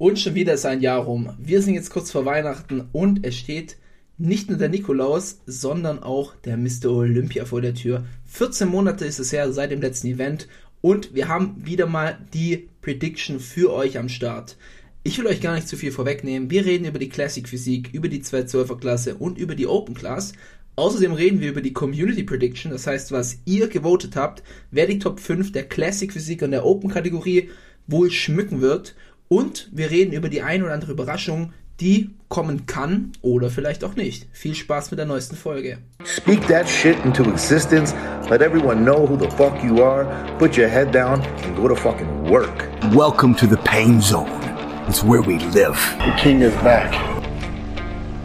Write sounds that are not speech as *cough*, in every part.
Und schon wieder ist ein Jahr rum. Wir sind jetzt kurz vor Weihnachten und es steht nicht nur der Nikolaus, sondern auch der Mr. Olympia vor der Tür. 14 Monate ist es her seit dem letzten Event und wir haben wieder mal die Prediction für euch am Start. Ich will euch gar nicht zu viel vorwegnehmen. Wir reden über die Classic Physik, über die 212er Klasse und über die Open Class. Außerdem reden wir über die Community Prediction, das heißt, was ihr gewotet habt, wer die Top 5 der Classic Physik und der Open Kategorie wohl schmücken wird. Und wir reden über die ein oder andere Überraschung, die kommen kann oder vielleicht auch nicht. Viel Spaß mit der neuesten Folge. Speak that shit into existence. Let everyone know who the fuck you are. Put your head down and go to fucking work. Welcome to the pain zone. It's where we live. The king is back.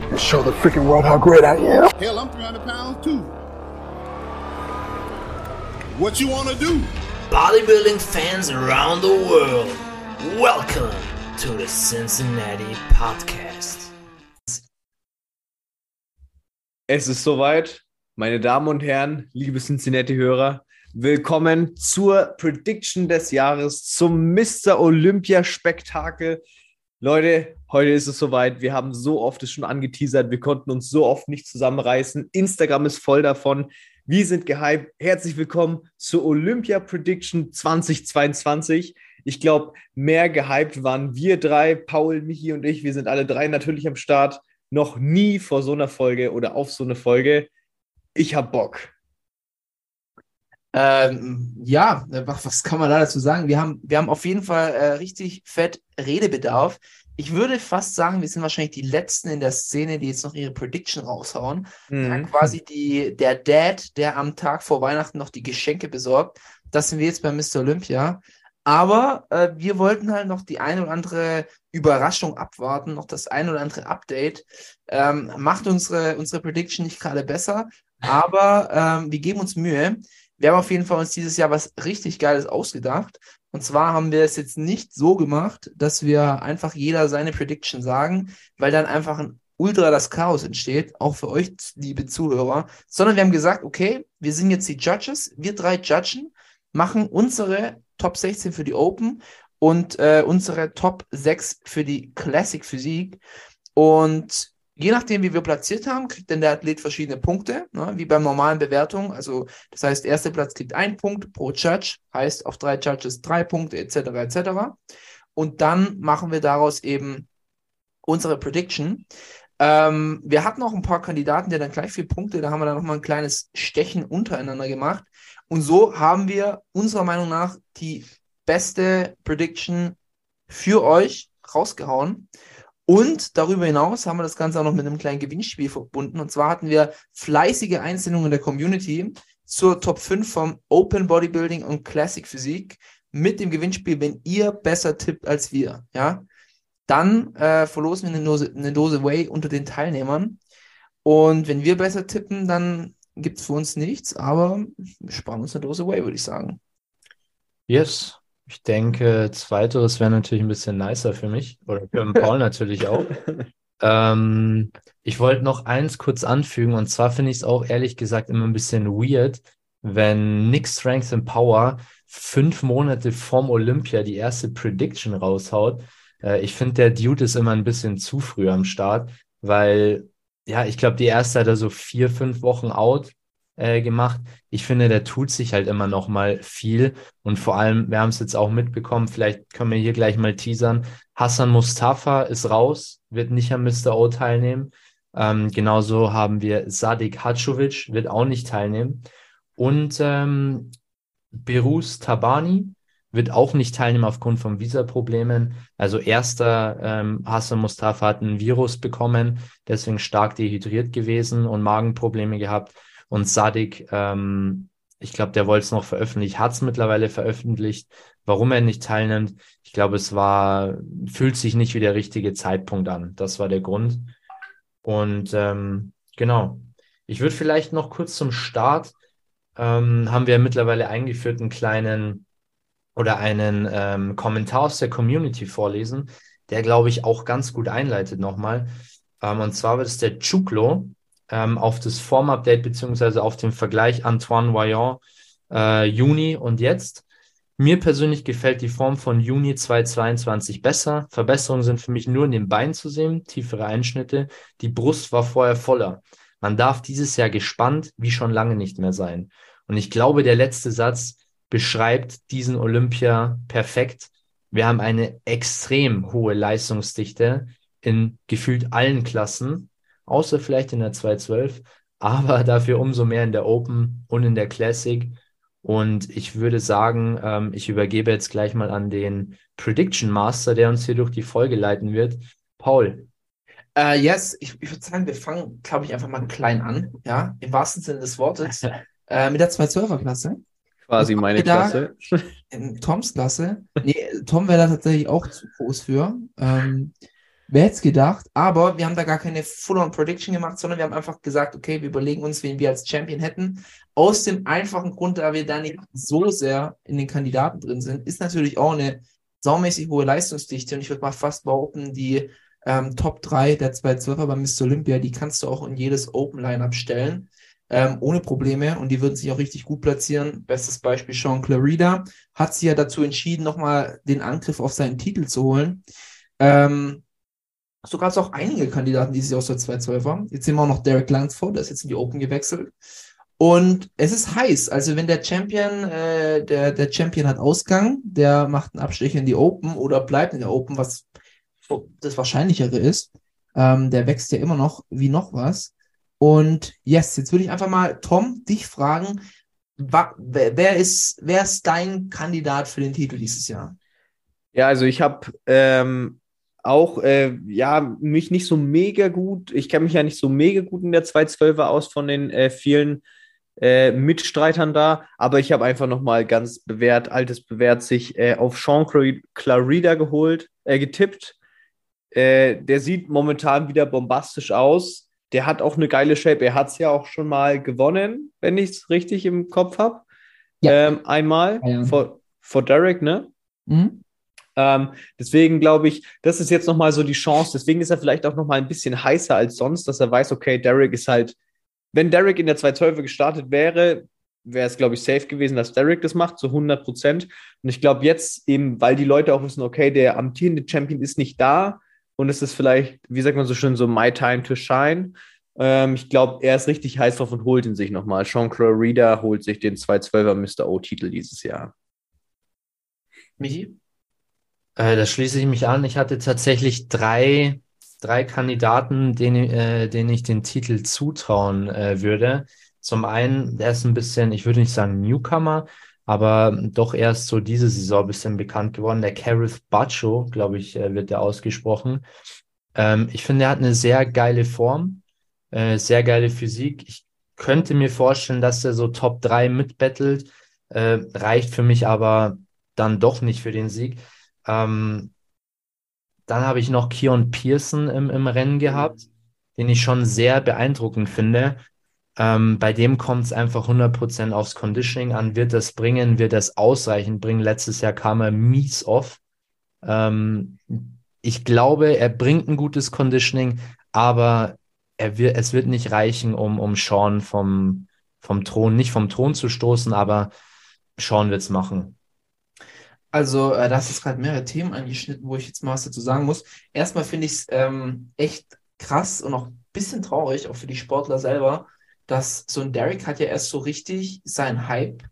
And show the freaking world how great I am. Hell, I'm 300 pounds too. What you wanna do? bodybuilding fans around the world, welcome to the Cincinnati Podcast. Es ist soweit, meine Damen und Herren, liebe Cincinnati-Hörer. Willkommen zur Prediction des Jahres, zum Mr. Olympia-Spektakel. Leute, heute ist es soweit. Wir haben so oft es schon angeteasert. Wir konnten uns so oft nicht zusammenreißen. Instagram ist voll davon. Wir sind gehypt. Herzlich willkommen zur Olympia Prediction 2022. Ich glaube, mehr gehypt waren wir drei, Paul, Michi und ich. Wir sind alle drei natürlich am Start. Noch nie vor so einer Folge oder auf so eine Folge. Ich hab Bock. Ähm, ja, was, was kann man da dazu sagen? Wir haben, wir haben auf jeden Fall äh, richtig fett Redebedarf. Ich würde fast sagen, wir sind wahrscheinlich die Letzten in der Szene, die jetzt noch ihre Prediction raushauen. Mhm. Ja, quasi die, der Dad, der am Tag vor Weihnachten noch die Geschenke besorgt. Das sind wir jetzt bei Mr. Olympia. Aber äh, wir wollten halt noch die eine oder andere Überraschung abwarten, noch das ein oder andere Update. Ähm, macht unsere, unsere Prediction nicht gerade besser, aber ähm, wir geben uns Mühe. Wir haben auf jeden Fall uns dieses Jahr was richtig Geiles ausgedacht. Und zwar haben wir es jetzt nicht so gemacht, dass wir einfach jeder seine Prediction sagen, weil dann einfach ein ultra das Chaos entsteht, auch für euch, liebe Zuhörer, sondern wir haben gesagt, okay, wir sind jetzt die Judges, wir drei Judgen, machen unsere Top 16 für die Open und äh, unsere Top 6 für die Classic Physik. Und je nachdem, wie wir platziert haben, kriegt dann der Athlet verschiedene Punkte, ne, wie beim normalen Bewertung. Also, das heißt, erster Platz kriegt ein Punkt pro Judge, heißt auf drei Judges drei Punkte, etc., etc. Und dann machen wir daraus eben unsere Prediction. Ähm, wir hatten auch ein paar Kandidaten, die dann gleich vier Punkte, da haben wir dann nochmal ein kleines Stechen untereinander gemacht. Und so haben wir unserer Meinung nach die beste Prediction für euch rausgehauen. Und darüber hinaus haben wir das Ganze auch noch mit einem kleinen Gewinnspiel verbunden. Und zwar hatten wir fleißige Einsendungen der Community zur Top 5 vom Open Bodybuilding und Classic Physik mit dem Gewinnspiel, wenn ihr besser tippt als wir. Ja, dann äh, verlosen wir eine Dose, eine Dose Whey unter den Teilnehmern. Und wenn wir besser tippen, dann gibt es für uns nichts, aber wir sparen uns eine Dose Whey, würde ich sagen. Yes. Ich denke, zweiteres wäre natürlich ein bisschen nicer für mich oder für Paul natürlich auch. *laughs* Ähm, ich wollte noch eins kurz anfügen und zwar finde ich es auch ehrlich gesagt immer ein bisschen weird, wenn Nick Strength and Power fünf Monate vorm Olympia die erste Prediction raushaut. Äh, ich finde, der Dude ist immer ein bisschen zu früh am Start, weil ja, ich glaube, die erste hat er so vier, fünf Wochen out äh, gemacht. Ich finde, der tut sich halt immer noch mal viel und vor allem, wir haben es jetzt auch mitbekommen, vielleicht können wir hier gleich mal teasern. Hassan Mustafa ist raus, wird nicht am Mr. O teilnehmen. Ähm, genauso haben wir Sadik Hacovic, wird auch nicht teilnehmen. Und ähm, Berus Tabani wird auch nicht teilnehmen aufgrund von Visaproblemen. Also erster ähm, Hassan Mustafa hat ein Virus bekommen, deswegen stark dehydriert gewesen und Magenprobleme gehabt. Und Sadik, ähm, ich glaube, der wollte es noch veröffentlichen, hat es mittlerweile veröffentlicht. Warum er nicht teilnimmt, ich glaube, es war, fühlt sich nicht wie der richtige Zeitpunkt an. Das war der Grund. Und ähm, genau. Ich würde vielleicht noch kurz zum Start, ähm, haben wir mittlerweile eingeführt, einen kleinen oder einen ähm, Kommentar aus der Community vorlesen, der, glaube ich, auch ganz gut einleitet nochmal. Ähm, und zwar wird es der Chuklo ähm, auf das Form-Update beziehungsweise auf den Vergleich Antoine Vaillant äh, Juni und jetzt. Mir persönlich gefällt die Form von Juni 2022 besser. Verbesserungen sind für mich nur in den Beinen zu sehen, tiefere Einschnitte. Die Brust war vorher voller. Man darf dieses Jahr gespannt wie schon lange nicht mehr sein. Und ich glaube, der letzte Satz beschreibt diesen Olympia perfekt. Wir haben eine extrem hohe Leistungsdichte in gefühlt allen Klassen, außer vielleicht in der 212, aber dafür umso mehr in der Open und in der Classic. Und ich würde sagen, ähm, ich übergebe jetzt gleich mal an den Prediction Master, der uns hier durch die Folge leiten wird. Paul. Äh, yes, ich, ich würde sagen, wir fangen, glaube ich, einfach mal klein an, ja, im wahrsten Sinne des Wortes, *laughs* äh, mit der 212er-Klasse. Quasi meine Klasse. In Toms Klasse. Nee, Tom wäre da tatsächlich auch zu groß für. Ähm, wer hätte es gedacht? Aber wir haben da gar keine Full-on-Prediction gemacht, sondern wir haben einfach gesagt, okay, wir überlegen uns, wen wir als Champion hätten. Aus dem einfachen Grund, da wir da nicht so sehr in den Kandidaten drin sind, ist natürlich auch eine saumäßig hohe Leistungsdichte. Und ich würde mal fast behaupten, die ähm, Top 3 der 212er bei Mr. Olympia, die kannst du auch in jedes Open-Line-Up stellen. Ähm, ohne Probleme und die würden sich auch richtig gut platzieren. Bestes Beispiel Sean Clarida hat sich ja dazu entschieden, nochmal den Angriff auf seinen Titel zu holen. Ähm, so gab es auch einige Kandidaten, die sich aus der 212er. Jetzt sehen wir auch noch Derek Langsford, der ist jetzt in die Open gewechselt. Und es ist heiß. Also wenn der Champion, äh, der, der Champion hat Ausgang, der macht einen Abstecher in die Open oder bleibt in der Open, was das Wahrscheinlichere ist. Ähm, der wächst ja immer noch wie noch was. Und yes, jetzt würde ich einfach mal, Tom, dich fragen, wer, ist, wer ist dein Kandidat für den Titel dieses Jahr? Ja, also ich habe ähm, auch äh, ja mich nicht so mega gut, ich kenne mich ja nicht so mega gut in der 212er aus von den äh, vielen äh, Mitstreitern da, aber ich habe einfach nochmal ganz bewährt, altes bewährt sich äh, auf Sean Clar- Clarida geholt, äh, getippt. Äh, der sieht momentan wieder bombastisch aus. Der hat auch eine geile Shape. Er hat es ja auch schon mal gewonnen, wenn ich es richtig im Kopf habe. Ja. Ähm, einmal Ja, ja. vor, vor Derek, ne? Mhm. Ähm, deswegen glaube ich, das ist jetzt nochmal so die Chance. Deswegen ist er vielleicht auch nochmal ein bisschen heißer als sonst, dass er weiß, okay, Derek ist halt, wenn Derek in der 212 gestartet wäre, wäre es, glaube ich, safe gewesen, dass Derek das macht, zu 100 Prozent. Und ich glaube jetzt eben, weil die Leute auch wissen, okay, der amtierende Champion ist nicht da und es ist vielleicht, wie sagt man so schön, so my time to shine. Ähm, ich glaube, er ist richtig heiß drauf und holt ihn sich nochmal. Sean Clarida holt sich den 212er Mr. O-Titel dieses Jahr. Michi? Äh, da schließe ich mich an. Ich hatte tatsächlich drei, drei Kandidaten, denen, äh, denen ich den Titel zutrauen äh, würde. Zum einen, der ist ein bisschen, ich würde nicht sagen Newcomer, aber doch erst so diese Saison ein bisschen bekannt geworden. Der Kareth Bacho, glaube ich, äh, wird der ausgesprochen. Ähm, ich finde, er hat eine sehr geile Form, äh, sehr geile Physik. Ich könnte mir vorstellen, dass er so Top 3 mitbettelt, äh, reicht für mich aber dann doch nicht für den Sieg. Ähm, dann habe ich noch Keon Pearson im, im Rennen gehabt, den ich schon sehr beeindruckend finde. Ähm, bei dem kommt es einfach 100% aufs Conditioning an. Wird das bringen? Wird das ausreichend bringen? Letztes Jahr kam er mies off. Ähm, ich glaube, er bringt ein gutes Conditioning, aber er wird, es wird nicht reichen, um, um Sean vom, vom Thron, nicht vom Thron zu stoßen, aber Sean wird es machen. Also, äh, da hast gerade mehrere Themen angeschnitten, wo ich jetzt mal was dazu sagen muss. Erstmal finde ich es ähm, echt krass und auch ein bisschen traurig, auch für die Sportler selber, dass so ein Derek hat ja erst so richtig seinen Hype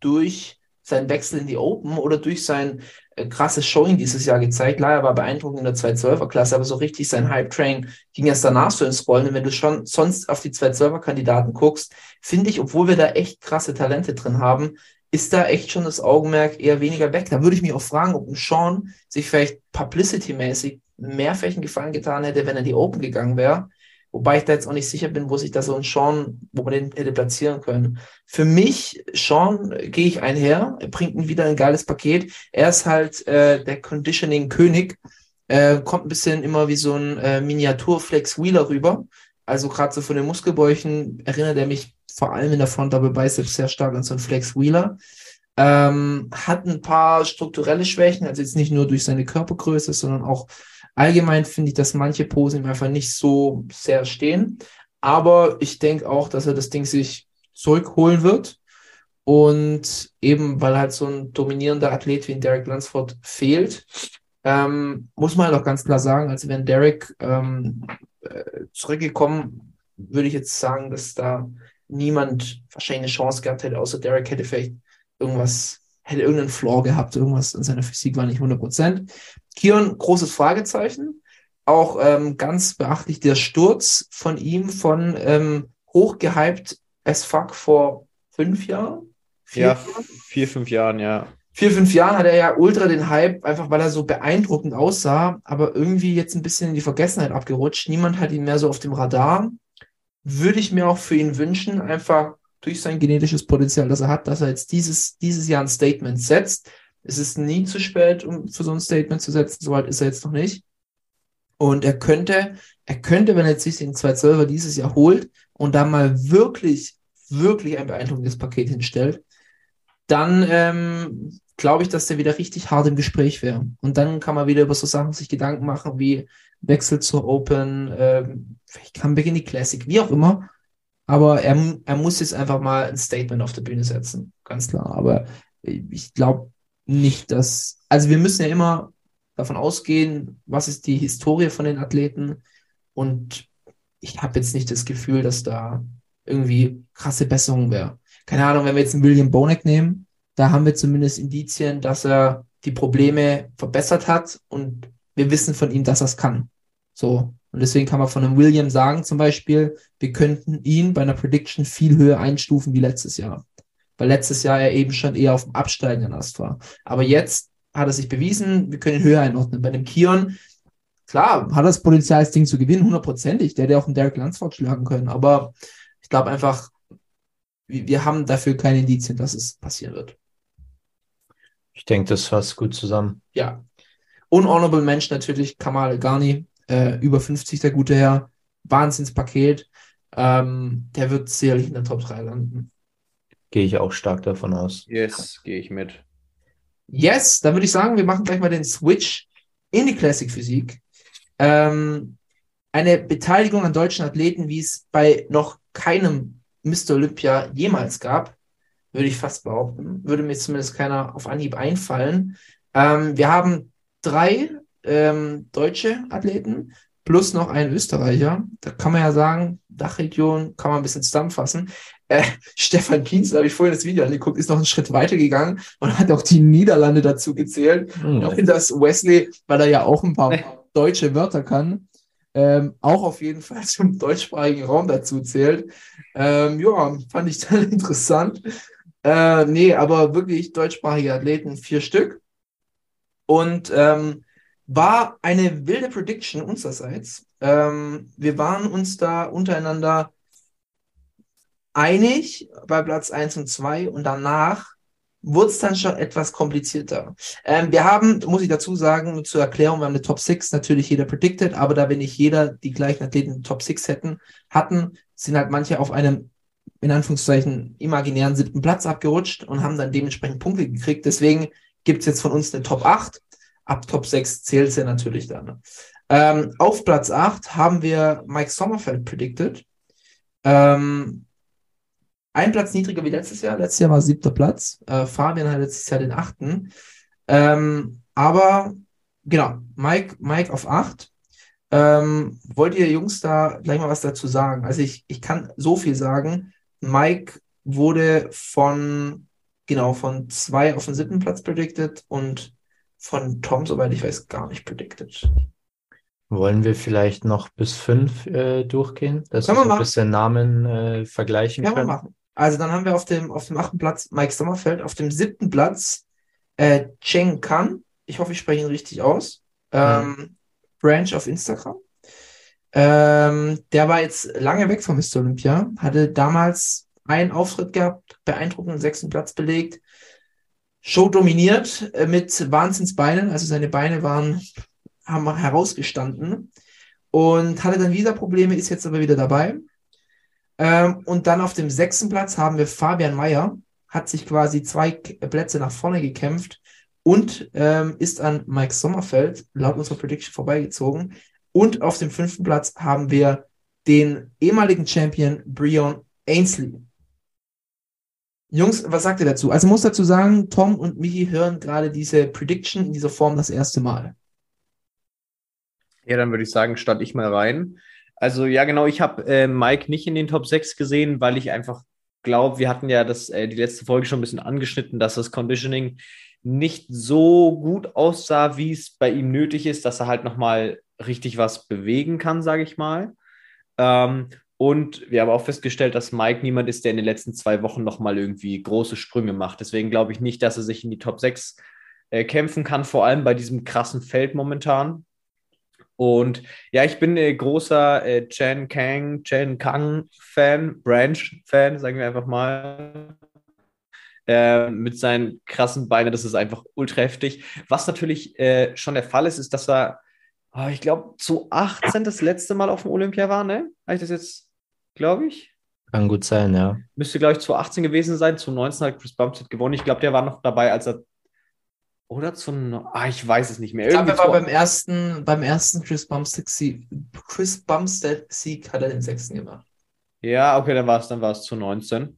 durch seinen Wechsel in die Open oder durch sein äh, krasses Showing dieses Jahr gezeigt. Klar, er war beeindruckend in der 212er-Klasse, aber so richtig sein Hype-Train ging erst danach so ins Rollen. Und wenn du schon sonst auf die 212er-Kandidaten guckst, finde ich, obwohl wir da echt krasse Talente drin haben, ist da echt schon das Augenmerk eher weniger weg. Da würde ich mich auch fragen, ob ein Sean sich vielleicht publicity-mäßig mehr einen Gefallen getan hätte, wenn er in die Open gegangen wäre. Wobei ich da jetzt auch nicht sicher bin, wo sich da so ein Sean, wo man den hätte platzieren können. Für mich, Sean, gehe ich einher. Er bringt mir wieder ein geiles Paket. Er ist halt äh, der Conditioning-König. Äh, kommt ein bisschen immer wie so ein äh, Miniatur-Flex Wheeler rüber. Also gerade so von den Muskelbäuchen erinnert er mich vor allem in der Front Double Biceps sehr stark an so einen Flex Wheeler. Ähm, hat ein paar strukturelle Schwächen, also jetzt nicht nur durch seine Körpergröße, sondern auch allgemein finde ich, dass manche Posen ihm einfach nicht so sehr stehen. Aber ich denke auch, dass er das Ding sich zurückholen wird. Und eben, weil halt so ein dominierender Athlet wie Derek Lunsford fehlt, ähm, muss man halt auch ganz klar sagen, also wenn Derek ähm, äh, zurückgekommen, würde ich jetzt sagen, dass da niemand wahrscheinlich eine Chance gehabt hätte, außer Derek hätte vielleicht irgendwas, hätte irgendeinen Flaw gehabt, irgendwas in seiner Physik war nicht 100%. Kion, großes Fragezeichen. Auch ähm, ganz beachtlich der Sturz von ihm von ähm, hochgehypt as fuck vor fünf Jahren. Vier Ja, Jahren? vier, fünf Jahren, ja. vier, fünf Jahren hat er ja ultra den Hype, einfach weil er so beeindruckend aussah, aber irgendwie jetzt ein bisschen in die Vergessenheit abgerutscht. Niemand hat ihn mehr so auf dem Radar. Würde ich mir auch für ihn wünschen, einfach durch sein genetisches Potenzial, das er hat, dass er jetzt dieses, dieses Jahr ein Statement setzt. Es ist nie zu spät, um für so ein Statement zu setzen. Soweit ist er jetzt noch nicht. Und er könnte, er könnte, wenn er jetzt sich den 212er dieses Jahr holt und da mal wirklich, wirklich ein beeindruckendes Paket hinstellt, dann ähm, glaube ich, dass der wieder richtig hart im Gespräch wäre. Und dann kann man wieder über so Sachen sich Gedanken machen wie Wechsel zur Open, ähm, vielleicht Comeback in die Classic, wie auch immer. Aber er, er muss jetzt einfach mal ein Statement auf der Bühne setzen, ganz klar. Aber ich glaube nicht, dass, also wir müssen ja immer davon ausgehen, was ist die Historie von den Athleten. Und ich habe jetzt nicht das Gefühl, dass da irgendwie krasse Besserung wäre. Keine Ahnung, wenn wir jetzt einen William Bonek nehmen, da haben wir zumindest Indizien, dass er die Probleme verbessert hat und wir wissen von ihm, dass er es kann. So. Und deswegen kann man von einem William sagen, zum Beispiel, wir könnten ihn bei einer Prediction viel höher einstufen wie letztes Jahr. Weil letztes Jahr er eben schon eher auf dem absteigenden Ast war. Aber jetzt hat er sich bewiesen, wir können ihn höher einordnen. Bei dem Kion, klar, hat er das Potenzial, das Ding zu gewinnen, hundertprozentig. Der hätte auch einen Derek Lansford schlagen können. Aber ich glaube einfach, wir haben dafür keine Indizien, dass es passieren wird. Ich denke, das fasst gut zusammen. Ja. Unhonorable Mensch natürlich, Kamal Ghani, äh, über 50 der gute Herr. Wahnsinnspaket. Ähm, der wird sicherlich in der Top 3 landen. Gehe ich auch stark davon aus. Yes, gehe ich mit. Yes, dann würde ich sagen, wir machen gleich mal den Switch in die Classic Physik. Ähm, eine Beteiligung an deutschen Athleten, wie es bei noch keinem Mr. Olympia jemals gab, würde ich fast behaupten. Würde mir zumindest keiner auf Anhieb einfallen. Ähm, wir haben drei ähm, deutsche Athleten plus noch einen Österreicher. Da kann man ja sagen, Dachregion kann man ein bisschen zusammenfassen. Äh, *laughs* Stefan Kienz, da habe ich vorhin das Video angeguckt, ist noch einen Schritt weiter gegangen und hat auch die Niederlande dazu gezählt. Hm. Und dass Wesley, weil er ja auch ein paar *laughs* deutsche Wörter kann, ähm, auch auf jeden Fall *laughs* zum deutschsprachigen Raum dazu zählt. Ähm, ja, fand ich dann interessant. Äh, nee, aber wirklich deutschsprachige Athleten, vier Stück. Und ähm, war eine wilde Prediction unsererseits. Ähm, wir waren uns da untereinander einig bei Platz 1 und 2 und danach wurde es dann schon etwas komplizierter. Ähm, wir haben, muss ich dazu sagen, zur Erklärung, wir haben eine Top 6 natürlich jeder predicted, aber da wir nicht jeder die gleichen Athleten Top 6 hätten, hatten, sind halt manche auf einem in Anführungszeichen imaginären siebten Platz abgerutscht und haben dann dementsprechend Punkte gekriegt. Deswegen gibt es jetzt von uns eine Top 8. Ab Top 6 zählt sie natürlich dann. Ähm, auf Platz 8 haben wir Mike Sommerfeld predicted. Ähm, ein Platz niedriger wie letztes Jahr. Letztes Jahr war siebter Platz. Äh, Fabian hat letztes Jahr den achten. Ähm, aber genau, Mike, Mike auf 8. Ähm, wollt ihr Jungs da gleich mal was dazu sagen? Also ich, ich kann so viel sagen. Mike wurde von, genau, von zwei auf den siebten Platz predicted und von Tom, soweit ich weiß, gar nicht predicted. Wollen wir vielleicht noch bis fünf äh, durchgehen, dass Können wir wir so ein bisschen Namen äh, vergleichen Kann man können? machen. Also dann haben wir auf dem, auf dem achten Platz Mike Sommerfeld, auf dem siebten Platz äh, Cheng Kan. Ich hoffe, ich spreche ihn richtig aus. Ähm, Branch auf Instagram. Ähm, der war jetzt lange weg von Mr. Olympia, hatte damals einen Auftritt gehabt, beeindruckenden sechsten Platz belegt, Show dominiert äh, mit Wahnsinnsbeinen, also seine Beine waren, haben herausgestanden und hatte dann Visa-Probleme, ist jetzt aber wieder dabei. Ähm, und dann auf dem sechsten Platz haben wir Fabian Mayer, hat sich quasi zwei K- Plätze nach vorne gekämpft und ähm, ist an Mike Sommerfeld laut unserer Prediction vorbeigezogen. Und auf dem fünften Platz haben wir den ehemaligen Champion Breon Ainsley. Jungs, was sagt ihr dazu? Also muss dazu sagen, Tom und Michi hören gerade diese Prediction in dieser Form das erste Mal. Ja, dann würde ich sagen, stand ich mal rein. Also ja, genau, ich habe äh, Mike nicht in den Top 6 gesehen, weil ich einfach glaube, wir hatten ja das, äh, die letzte Folge schon ein bisschen angeschnitten, dass das Conditioning nicht so gut aussah, wie es bei ihm nötig ist, dass er halt nochmal richtig was bewegen kann, sage ich mal. Ähm, und wir haben auch festgestellt, dass Mike niemand ist, der in den letzten zwei Wochen nochmal irgendwie große Sprünge macht. Deswegen glaube ich nicht, dass er sich in die Top 6 äh, kämpfen kann, vor allem bei diesem krassen Feld momentan. Und ja, ich bin äh, großer äh, Chen Kang, Chen Kang Fan, Branch Fan, sagen wir einfach mal. Äh, mit seinen krassen Beinen, das ist einfach ultra heftig. Was natürlich äh, schon der Fall ist, ist, dass er, oh, ich glaube, zu 18 das letzte Mal auf dem Olympia war, ne? Habe ich das jetzt, glaube ich? Kann gut sein, ja. Müsste, glaube ich, zu 18 gewesen sein. Zu 19 hat Chris Bumstead gewonnen. Ich glaube, der war noch dabei, als er oder zu. Ah, ich weiß es nicht mehr. Ich glaube, er war beim ersten, beim ersten Chris Bumstead Sieg, Chris Bumstead Sieg hat er den sechsten gemacht. Ja, okay, dann war es dann war es zu 19.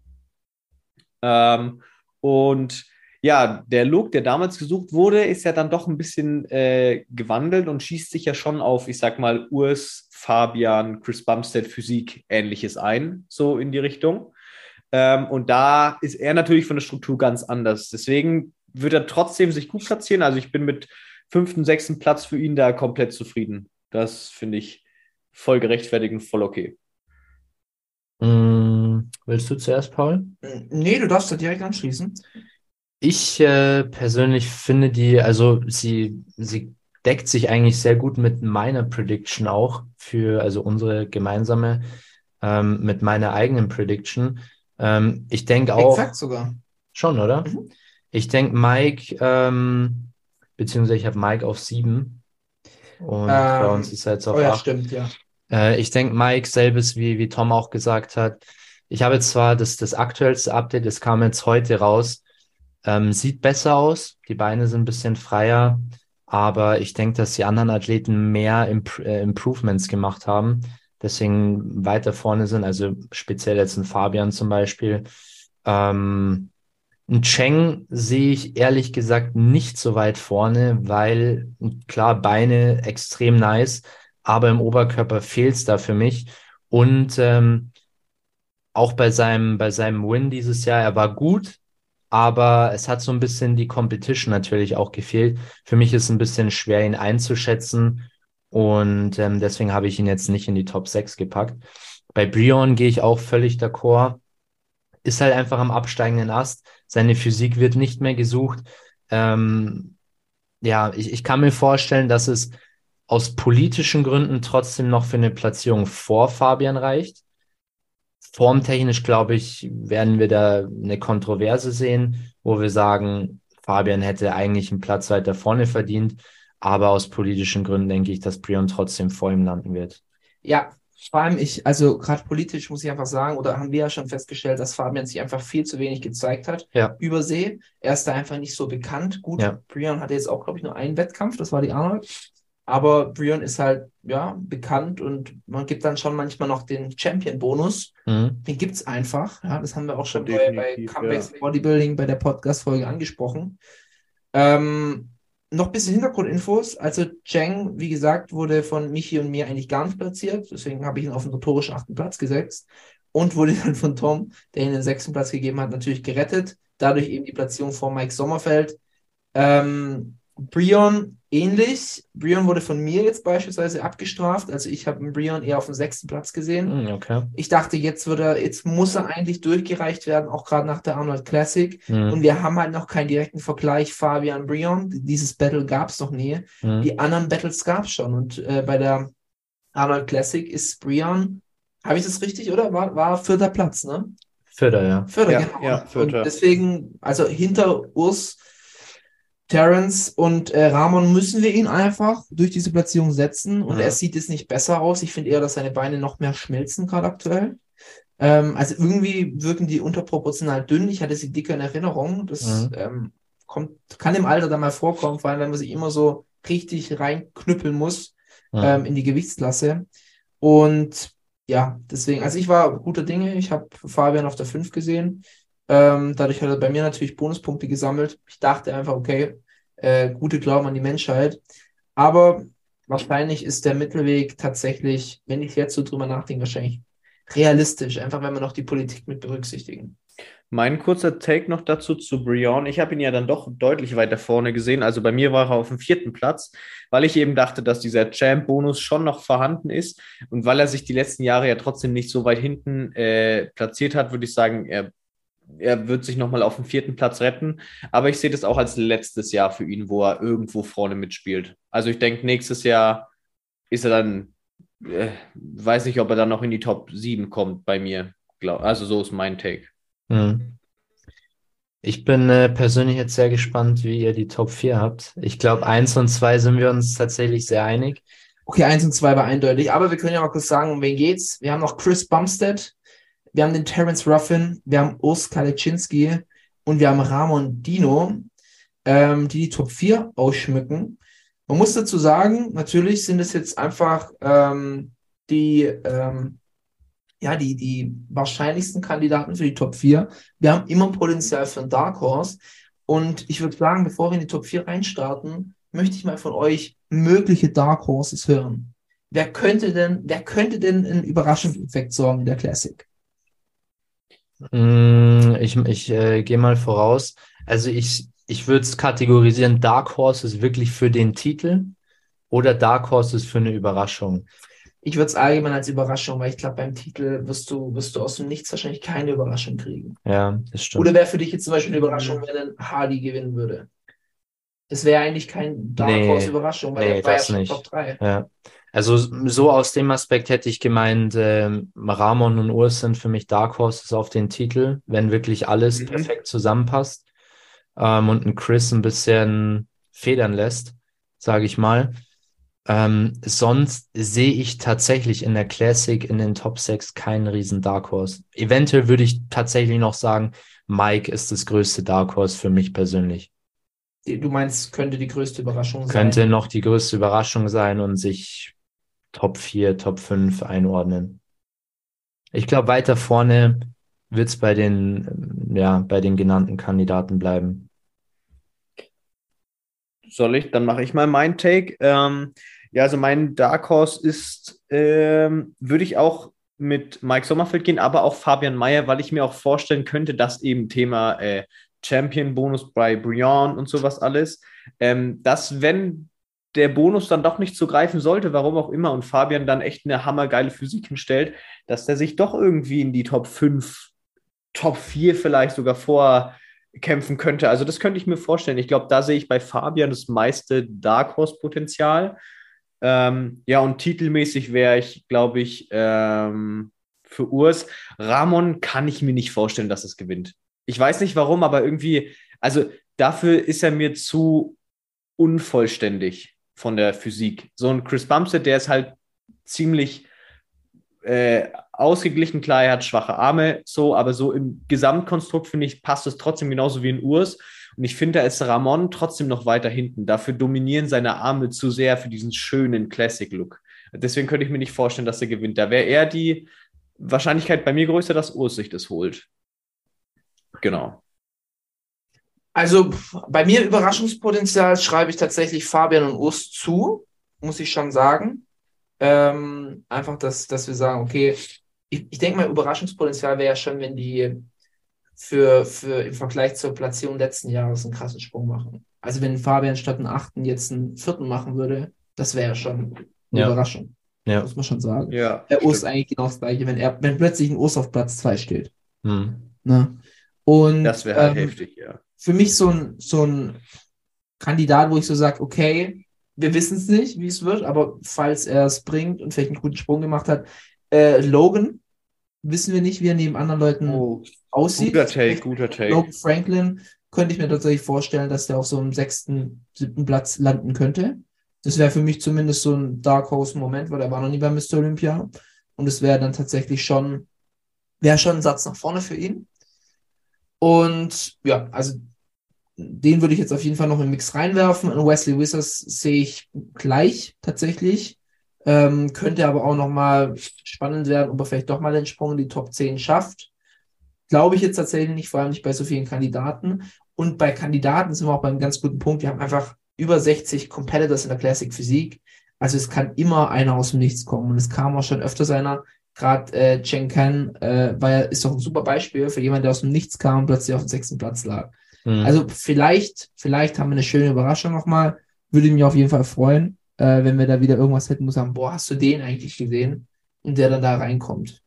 Ähm, und ja, der Look, der damals gesucht wurde, ist ja dann doch ein bisschen äh, gewandelt und schießt sich ja schon auf, ich sag mal, Urs, Fabian, Chris Bumstead Physik ähnliches ein, so in die Richtung. Ähm, und da ist er natürlich von der Struktur ganz anders. Deswegen wird er trotzdem sich gut platzieren. Also ich bin mit fünften, sechsten Platz für ihn da komplett zufrieden. Das finde ich voll gerechtfertigt und voll okay. Mm, willst du zuerst, Paul? Nee, du darfst da direkt anschließen. Ich äh, persönlich finde die, also sie, sie deckt sich eigentlich sehr gut mit meiner Prediction auch für, also unsere gemeinsame, ähm, mit meiner eigenen Prediction. Ähm, ich denke auch Exakt sogar. schon, oder? Mhm. Ich denke Mike, ähm, beziehungsweise ich habe Mike auf sieben und bei Ähm, uns ist er jetzt auf Oh ja, acht. stimmt, ja. Äh, ich denke, Mike, selbes wie, wie Tom auch gesagt hat. Ich habe jetzt zwar das, das aktuellste Update, das kam jetzt heute raus, ähm, sieht besser aus, die Beine sind ein bisschen freier, aber ich denke, dass die anderen Athleten mehr Imp äh, Improvements gemacht haben, deswegen weiter vorne sind, also speziell jetzt ein Fabian zum Beispiel. Ähm, ein Cheng sehe ich ehrlich gesagt nicht so weit vorne, weil klar, Beine extrem nice, aber im Oberkörper fehlt es da für mich. Und ähm, auch bei seinem, bei seinem Win dieses Jahr, er war gut, aber es hat so ein bisschen die Competition natürlich auch gefehlt. Für mich ist es ein bisschen schwer, ihn einzuschätzen. Und ähm, deswegen habe ich ihn jetzt nicht in die Top 6 gepackt. Bei Brion gehe ich auch völlig d'accord. Ist halt einfach am absteigenden Ast. Seine Physik wird nicht mehr gesucht. Ähm, ja, ich, ich kann mir vorstellen, dass es aus politischen Gründen trotzdem noch für eine Platzierung vor Fabian reicht. Formtechnisch, glaube ich, werden wir da eine Kontroverse sehen, wo wir sagen, Fabian hätte eigentlich einen Platz weiter vorne verdient. Aber aus politischen Gründen denke ich, dass Brion trotzdem vor ihm landen wird. Ja, vor allem ich, also gerade politisch muss ich einfach sagen, oder haben wir ja schon festgestellt, dass Fabian sich einfach viel zu wenig gezeigt hat. Ja. Übersee. Er ist da einfach nicht so bekannt. Gut, Ja. Brion hatte jetzt auch, glaube ich, nur einen Wettkampf, das war die Arnold. Aber Brion ist halt, ja, bekannt und man gibt dann schon manchmal noch den Champion-Bonus. Mhm. Den gibt's einfach. Ja, das haben wir auch schon bei, bei Comebacks Bodybuilding bei der Podcast-Folge angesprochen. Ähm, noch ein bisschen Hintergrundinfos. Also Cheng, wie gesagt, wurde von Michi und mir eigentlich gar nicht platziert. Deswegen habe ich ihn auf den notorischen achten Platz gesetzt. Und wurde dann von Tom, der ihn den sechsten Platz gegeben hat, natürlich gerettet. Dadurch eben die Platzierung vor Mike Sommerfeld. Ähm, Brion ähnlich. Brion wurde von mir jetzt beispielsweise abgestraft. Also ich habe Brion eher auf dem sechsten Platz gesehen. Mhm, Okay. Ich dachte, jetzt wird er, jetzt muss er eigentlich durchgereicht werden, auch gerade nach der Arnold Classic. Mhm. Und wir haben halt noch keinen direkten Vergleich Fabian Brion. Dieses Battle gab es noch nie. Mhm. Die anderen Battles gab es schon. Und äh, bei der Arnold Classic ist Brion, habe ich das richtig, oder? War, war vierter Platz, ne? Vierter, ja. Vierter, Ja, genau. ja, vierter. Und deswegen, also hinter Urs, Terence und äh, Ramon müssen wir ihn einfach durch diese Platzierung setzen. Und Ja. er sieht es nicht besser aus. Ich finde eher, dass seine Beine noch mehr schmelzen, gerade aktuell. Ähm, also irgendwie wirken die unterproportional dünn. Ich hatte sie dicker in Erinnerung. Das Mhm. ähm, kommt, kann im Alter dann mal vorkommen, vor allem wenn man sich immer so richtig reinknüppeln muss Ja. ähm, in die Gewichtsklasse. Und ja, deswegen, also ich war guter Dinge. Ich habe Fabian auf der 5 gesehen. Ähm, dadurch hat er bei mir natürlich Bonuspunkte gesammelt. Ich dachte einfach, okay, äh, gute Glauben an die Menschheit. Aber wahrscheinlich ist der Mittelweg tatsächlich, wenn ich jetzt so drüber nachdenke, wahrscheinlich realistisch, einfach wenn wir noch die Politik mit berücksichtigen. Mein kurzer Take noch dazu zu Brion. Ich habe ihn ja dann doch deutlich weiter vorne gesehen. Also bei mir war er auf dem vierten Platz, weil ich eben dachte, dass dieser Champ-Bonus schon noch vorhanden ist. Und weil er sich die letzten Jahre ja trotzdem nicht so weit hinten äh, platziert hat, würde ich sagen, er, er wird sich nochmal auf den vierten Platz retten. Aber ich sehe das auch als letztes Jahr für ihn, wo er irgendwo vorne mitspielt. Also ich denke, nächstes Jahr ist er dann, äh, weiß nicht, ob er dann noch in die Top 7 kommt bei mir. Glaub, also so ist mein Take. Hm. Ich bin äh, persönlich jetzt sehr gespannt, wie ihr die Top 4 habt. Ich glaube, 1 und 2 sind wir uns tatsächlich sehr einig. Okay, 1 und 2 war eindeutig, aber wir können ja mal kurz sagen, um wen geht's. Wir haben noch Chris Bumstead, wir haben den Terence Ruffin, wir haben Urs Kalecinski und wir haben Ramon Dino, ähm, die die Top 4 ausschmücken. Man muss dazu sagen, natürlich sind es jetzt einfach ähm, die ähm, ja, die, die wahrscheinlichsten Kandidaten für die Top 4. Wir haben immer Potenzial für einen Dark Horse. Und ich würde sagen, bevor wir in die Top 4 reinstarten, möchte ich mal von euch mögliche Dark Horses hören. Wer könnte denn, wer könnte denn einen Überraschungseffekt sorgen in der Classic? Mm, Ich, ich äh, gehe mal voraus. Also ich, ich würde es kategorisieren, Dark Horses wirklich für den Titel oder Dark Horses für eine Überraschung. Ich würde es allgemein als Überraschung, weil ich glaube, beim Titel wirst du, wirst du aus dem Nichts wahrscheinlich keine Überraschung kriegen. Ja, das stimmt. Oder wäre für dich jetzt zum Beispiel eine Überraschung, wenn ein Hardy gewinnen würde? Das wäre eigentlich kein Dark Nee, Horse Überraschung, weil nee, er war ja schon nicht. Top 3. Ja. Also so aus dem Aspekt hätte ich gemeint, ähm, Ramon und Urs sind für mich Dark Horses auf den Titel, wenn wirklich alles Mhm. perfekt zusammenpasst ähm, und ein Chris ein bisschen federn lässt, sage ich mal. Ähm, sonst sehe ich tatsächlich in der Classic in den Top 6 keinen riesen Dark Horse. Eventuell würde ich tatsächlich noch sagen, Mike ist das größte Dark Horse für mich persönlich. Du meinst, könnte die größte Überraschung sein? Könnte noch die größte Überraschung sein und sich Top 4, Top 5 einordnen. Ich glaube, weiter vorne wird es bei den, ja, bei den genannten Kandidaten bleiben. Soll ich? Dann mache ich mal meinen Take. Ähm, ja, also mein Dark Horse ist, ähm, würde ich auch mit Mike Sommerfeld gehen, aber auch Fabian Mayer, weil ich mir auch vorstellen könnte, dass eben Thema äh, Champion-Bonus bei Brian und sowas alles, ähm, dass wenn der Bonus dann doch nicht zu greifen sollte, warum auch immer, und Fabian dann echt eine hammergeile Physik hinstellt, dass der sich doch irgendwie in die Top 5, Top 4 vielleicht sogar vorkämpfen könnte. Also das könnte ich mir vorstellen. Ich glaube, da sehe ich bei Fabian das meiste Dark Horse-Potenzial. Ähm, ja, und titelmäßig wäre ich, glaube ich, ähm, für Urs. Ramon kann ich mir nicht vorstellen, dass es gewinnt. Ich weiß nicht warum, aber irgendwie, also dafür ist er mir zu unvollständig von der Physik. So ein Chris Bumstead, der ist halt ziemlich äh, ausgeglichen. Klar, er hat schwache Arme, so, aber so im Gesamtkonstrukt finde ich, passt es trotzdem genauso wie in Urs. Und ich finde, da ist Ramon trotzdem noch weiter hinten. Dafür dominieren seine Arme zu sehr für diesen schönen Classic-Look. Deswegen könnte ich mir nicht vorstellen, dass er gewinnt. Da wäre eher die Wahrscheinlichkeit bei mir größer, dass Urs sich das holt. Genau. Also bei mir Überraschungspotenzial schreibe ich tatsächlich Fabian und Urs zu, muss ich schon sagen. Ähm, einfach, dass, dass wir sagen, okay, ich, ich denke mal, Überraschungspotenzial wäre ja schon, wenn die für, für im Vergleich zur Platzierung letzten Jahres einen krassen Sprung machen. Also wenn Fabian statt einen achten jetzt einen vierten machen würde, das wäre ja schon eine Ja. Überraschung, Ja. muss man schon sagen. Ja. Der Urs eigentlich genau das gleiche, wenn er, wenn plötzlich ein Urs auf Platz zwei steht. Hm. Ne? Und Das wäre halt ähm, heftig, ja. Für mich so ein, so ein Kandidat, wo ich so sage, okay, wir wissen es nicht, wie es wird, aber falls er es bringt und vielleicht einen guten Sprung gemacht hat, äh, Logan, wissen wir nicht, wie er neben anderen Leuten Oh, aussieht. guter Take, guter Take. Logan Franklin könnte ich mir tatsächlich vorstellen, dass der auf so einem sechsten, siebten Platz landen könnte. Das wäre für mich zumindest so ein Dark Horse-Moment, weil er war noch nie bei Mr. Olympia. Und es wäre dann tatsächlich schon, wäre schon ein Satz nach vorne für ihn. Und ja, also den würde ich jetzt auf jeden Fall noch im Mix reinwerfen. Und Wesley Wizards sehe ich gleich tatsächlich. Ähm, könnte aber auch noch mal spannend werden, ob er vielleicht doch mal den Sprung in die Top 10 schafft. glaube ich jetzt tatsächlich nicht, vor allem nicht bei so vielen Kandidaten. Und bei Kandidaten sind wir auch bei einem ganz guten Punkt. Wir haben einfach über 60 Competitors in der Classic Physik. Also es kann immer einer aus dem Nichts kommen. Und es kam auch schon öfters einer. Gerade äh, Chen Kan äh, war ja, ist doch ein super Beispiel für jemanden, der aus dem Nichts kam und plötzlich auf dem sechsten Platz lag. Mhm. Also vielleicht, vielleicht haben wir eine schöne Überraschung nochmal. Würde mich auf jeden Fall freuen, äh, wenn wir da wieder irgendwas hätten, wo wir sagen, boah, hast du den eigentlich gesehen? Und der dann da reinkommt.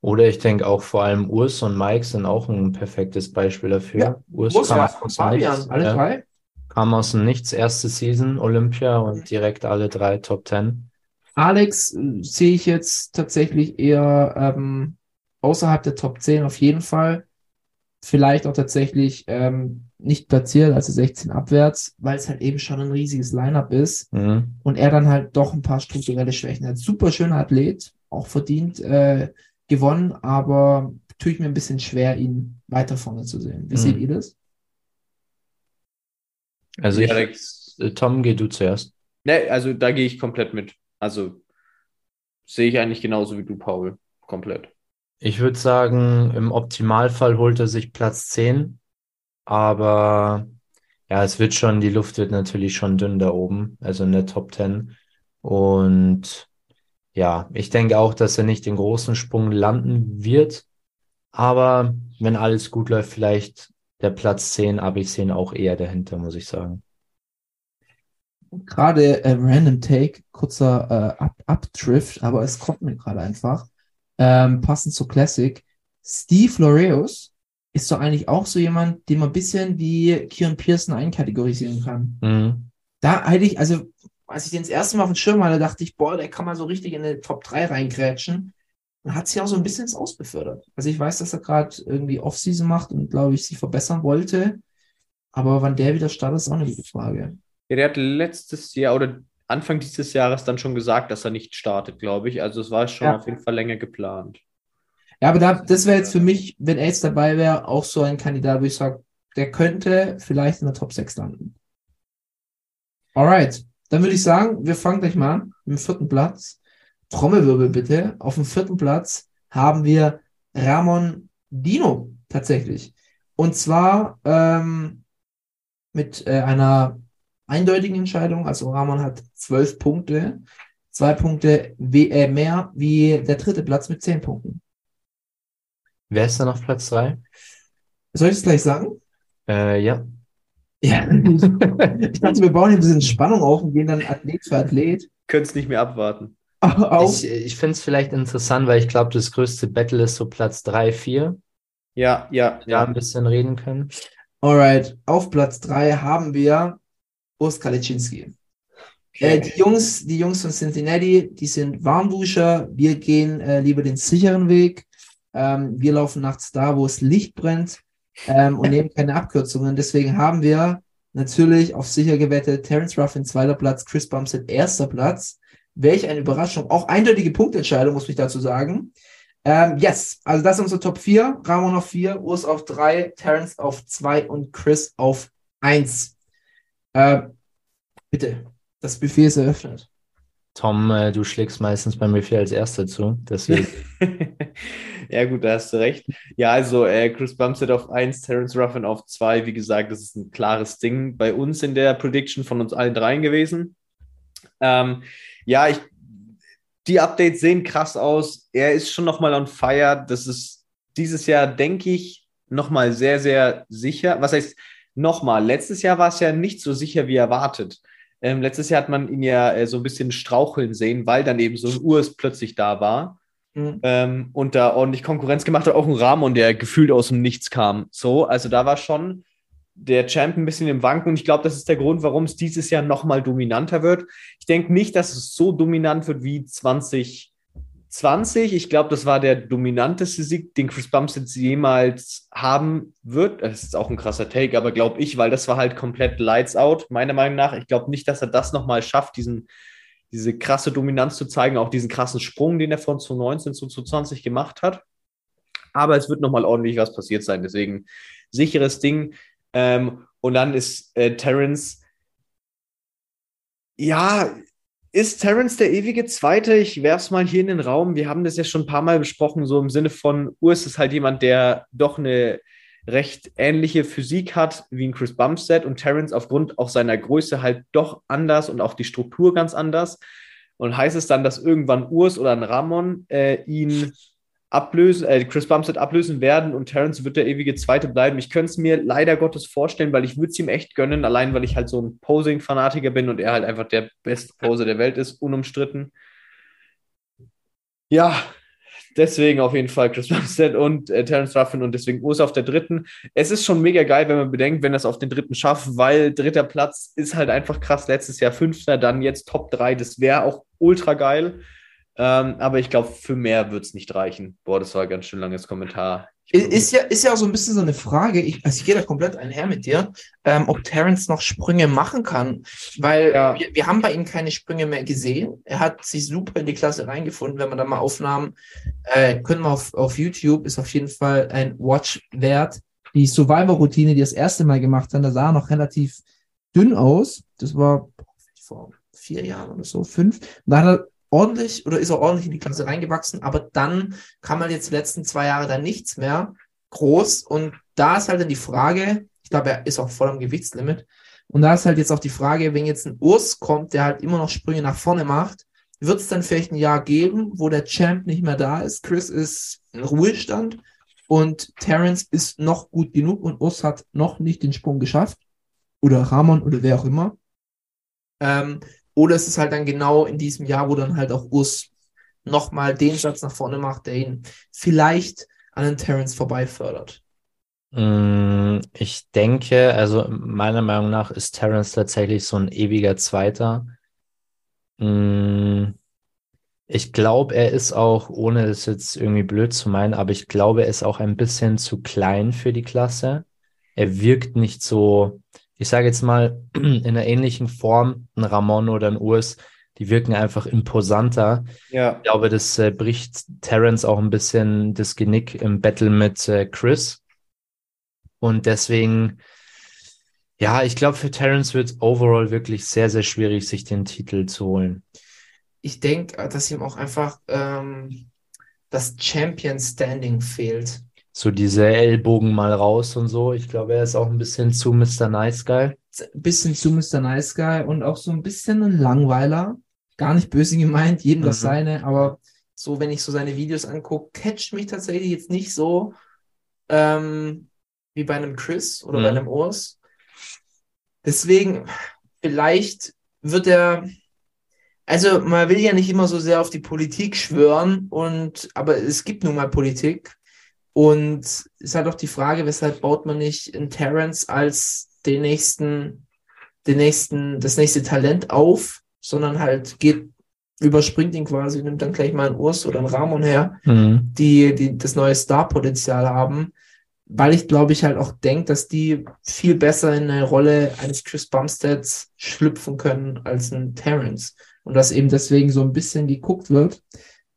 Oder ich denke auch vor allem Urs und Mike sind auch ein perfektes Beispiel dafür. Ja, Urs Urs, kam ja, aus dem Fabian, Nichts, alle ja. drei. kam aus dem Nichts, erste Season Olympia und direkt alle drei Top Ten. Alex äh, sehe ich jetzt tatsächlich eher ähm, außerhalb der Top 10 auf jeden Fall. Vielleicht auch tatsächlich ähm, nicht platziert, also 16 abwärts, weil es halt eben schon ein riesiges Lineup ist Mhm. und er dann halt doch ein paar strukturelle Schwächen hat. Super schöner Athlet, auch verdient äh, gewonnen, aber tue ich mir ein bisschen schwer, ihn weiter vorne zu sehen. Wie Mhm. seht ihr das? Also ich, äh, Tom, geh du zuerst. Ne, also da gehe ich komplett mit. Also sehe ich eigentlich genauso wie du, Paul. Komplett. Ich würde sagen, im Optimalfall holt er sich Platz 10, aber ja, es wird schon, die Luft wird natürlich schon dünn da oben, also in der Top 10. Und ja, ich denke auch, dass er nicht den großen Sprung landen wird, aber wenn alles gut läuft, vielleicht der Platz 10, aber ich sehe ihn auch eher dahinter, muss ich sagen. Gerade äh, Random Take, kurzer äh, Up Updrift, aber es kommt mir gerade einfach. Ähm, passend zur Classic. Steve Loreus ist doch eigentlich auch so jemand, den man ein bisschen wie Kieran Pearson einkategorisieren kann. Mhm. Da hätte ich, also, als ich den das erste Mal auf dem Schirm hatte, dachte ich, boah, der kann mal so richtig in den Top 3 reingrätschen. Und hat sich auch so ein bisschen ins Aus befördert. Also ich weiß, dass er gerade irgendwie Offseason macht und glaube ich, sich verbessern wollte. Aber wann der wieder startet, ist auch eine gute Frage. Ja, der hat letztes Jahr oder Anfang dieses Jahres dann schon gesagt, dass er nicht startet, glaube ich. Also es war schon Ja. auf jeden Fall länger geplant. Ja, aber da, das wäre jetzt für mich, wenn er jetzt dabei wäre, auch so ein Kandidat, wo ich sage, der könnte vielleicht in der Top 6 landen. Alright, dann würde ich sagen, wir fangen gleich mal an mit dem vierten Platz. Trommelwirbel bitte. Auf dem vierten Platz haben wir Ramon Dino tatsächlich. Und zwar ähm, mit äh, einer eindeutigen Entscheidung. Also Ramon hat zwölf Punkte, zwei Punkte äh, mehr wie der dritte Platz mit zehn Punkten. Wer ist dann auf Platz 3? Soll ich es gleich sagen? Äh, ja. Ja. ich dachte, wir bauen hier ein bisschen Spannung auf und gehen dann Athlet für Athlet Könnt es nicht mehr abwarten. Ich, ich finde es vielleicht interessant, weil ich glaube, das größte Battle ist so Platz 3, 4. Ja, ja, Ja, ein bisschen reden können. Alright, auf Platz 3 haben wir Urs Kaliczynski. Äh, die Jungs, die Jungs von Cincinnati, die sind Warmduscher. Wir gehen äh, lieber den sicheren Weg. Ähm, wir laufen nachts da, wo es Licht brennt ähm, und nehmen keine Abkürzungen. Deswegen haben wir natürlich auf sicher gewettet Terence Ruffin zweiter Platz, Chris Bumstead erster Platz. Welch eine Überraschung. Auch eindeutige Punktentscheidung, muss ich dazu sagen. Ähm, yes, also das sind unsere Top 4. Ramon auf 4, Urs auf 3, Terence auf 2 und Chris auf 1. Äh, bitte, das Buffet ist eröffnet. Tom, äh, du schlägst meistens bei mir viel als Erster zu. Deswegen, *laughs* ja, gut, da hast du recht. Ja, also äh, Chris Bumstead auf 1, Terence Ruffin auf 2. Wie gesagt, das ist ein klares Ding bei uns in der Prediction von uns allen dreien gewesen. Ähm, ja, ich, die Updates sehen krass aus. Er ist schon nochmal on fire. Das ist dieses Jahr, denke ich, nochmal sehr, sehr sicher. Was heißt nochmal? Letztes Jahr war es ja nicht so sicher wie erwartet. Ähm, letztes Jahr hat man ihn ja äh, so ein bisschen straucheln sehen, weil dann eben so ein Urs plötzlich da war Mhm. ähm, und da ordentlich Konkurrenz gemacht hat, auch ein Ramon, der gefühlt aus dem Nichts kam. So, also da war schon der Champ ein bisschen im Wanken und ich glaube, das ist der Grund, warum es dieses Jahr nochmal dominanter wird. Ich denke nicht, dass es so dominant wird wie 2020. Ich glaube, das war der dominanteste Sieg, den Chris Bumstead jemals haben wird. Das ist auch ein krasser Take, aber glaube ich, weil das war halt komplett Lights Out, meiner Meinung nach. Ich glaube nicht, dass er das nochmal schafft, diesen diese krasse Dominanz zu zeigen, auch diesen krassen Sprung, den er von 2019 zu 2020 gemacht hat. Aber es wird nochmal ordentlich was passiert sein. Deswegen sicheres Ding. Ähm, und dann ist äh, Terence, ja, ist Terrence der ewige Zweite? Ich werf's mal hier in den Raum. Wir haben das ja schon ein paar Mal besprochen, so im Sinne von, Urs ist halt jemand, der doch eine recht ähnliche Physik hat wie ein Chris Bumstead und Terrence aufgrund auch seiner Größe halt doch anders und auch die Struktur ganz anders. Und heißt es dann, dass irgendwann Urs oder ein Ramon äh, ihn ablösen, äh, Chris Bumstead ablösen werden und Terrence wird der ewige Zweite bleiben. Ich könnte es mir leider Gottes vorstellen, weil ich würde es ihm echt gönnen, allein weil ich halt so ein Posing-Fanatiker bin und er halt einfach der beste Poser der Welt ist, unumstritten. Ja, deswegen auf jeden Fall Chris Bumstead und äh, Terrence Ruffin und deswegen Urs auf der dritten. Es ist schon mega geil, wenn man bedenkt, wenn er es auf den dritten schafft, weil dritter Platz ist halt einfach krass. Letztes Jahr Fünfter, dann jetzt Top 3. Das wäre auch ultra geil. Ähm, aber ich glaube, für mehr wird es nicht reichen. Boah, das war ein ganz schön langes Kommentar. Ist ja, ist ja auch so ein bisschen so eine Frage, ich, also ich gehe da komplett einher mit dir, ähm, ob Terence noch Sprünge machen kann, weil Ja. wir, wir haben bei ihm keine Sprünge mehr gesehen. Er hat sich super in die Klasse reingefunden, wenn man da mal Aufnahmen, äh, können wir auf, auf YouTube, ist auf jeden Fall ein Watch wert. Die Survivor-Routine, die er das erste Mal gemacht hat, da sah er noch relativ dünn aus. Das war vor vier Jahren oder so, fünf. Und da hat er ordentlich oder ist er ordentlich in die Klasse reingewachsen, aber dann kam halt jetzt die letzten zwei Jahre dann nichts mehr groß und da ist halt dann die Frage, ich glaube, er ist auch voll am Gewichtslimit und da ist halt jetzt auch die Frage, wenn jetzt ein Urs kommt, der halt immer noch Sprünge nach vorne macht, wird es dann vielleicht ein Jahr geben, wo der Champ nicht mehr da ist, Chris ist in Ruhestand und Terence ist noch gut genug und Urs hat noch nicht den Sprung geschafft oder Ramon oder wer auch immer. Ähm, oder es ist halt dann genau in diesem Jahr, wo dann halt auch Urs nochmal den Satz nach vorne macht, der ihn vielleicht an den Terence vorbei fördert. Mm, Ich denke, also meiner Meinung nach ist Terence tatsächlich so ein ewiger Zweiter. Mm, Ich glaube, er ist auch, ohne es jetzt irgendwie blöd zu meinen, aber ich glaube, er ist auch ein bisschen zu klein für die Klasse. Er wirkt nicht so, ich sage jetzt mal, *clears throat* in einer ähnlichen Form, ein Ramon oder ein Urs, die wirken einfach imposanter. Ja. Ich glaube, das äh, bricht Terence auch ein bisschen das Genick im Battle mit äh, Chris. Und deswegen, ja, ich glaube, für Terence wird overall wirklich sehr, sehr schwierig, sich den Titel zu holen. Ich denke, dass ihm auch einfach ähm, das Champion Standing fehlt. So diese Ellbogen mal raus und so. Ich glaube, er ist auch ein bisschen zu Mr. Nice Guy. Ein bisschen zu Mr. Nice Guy und auch so ein bisschen ein Langweiler. Gar nicht böse gemeint, jedem das Mhm. seine, aber so, wenn ich so seine Videos angucke, catcht mich tatsächlich jetzt nicht so ähm, wie bei einem Chris oder Mhm. bei einem Urs. Deswegen, vielleicht wird er, also man will ja nicht immer so sehr auf die Politik schwören und, aber es gibt nun mal Politik und es ist halt auch die Frage, weshalb baut man nicht in Terrence als den nächsten, den nächsten, das nächste Talent auf, sondern halt geht, überspringt ihn quasi, nimmt dann gleich mal einen Urs oder einen Ramon her Mhm. die, die das neue Star-Potenzial haben, weil ich glaube ich halt auch denke, dass die viel besser in eine Rolle eines Chris Bumsteads schlüpfen können als ein Terrence. Und dass eben deswegen so ein bisschen geguckt wird.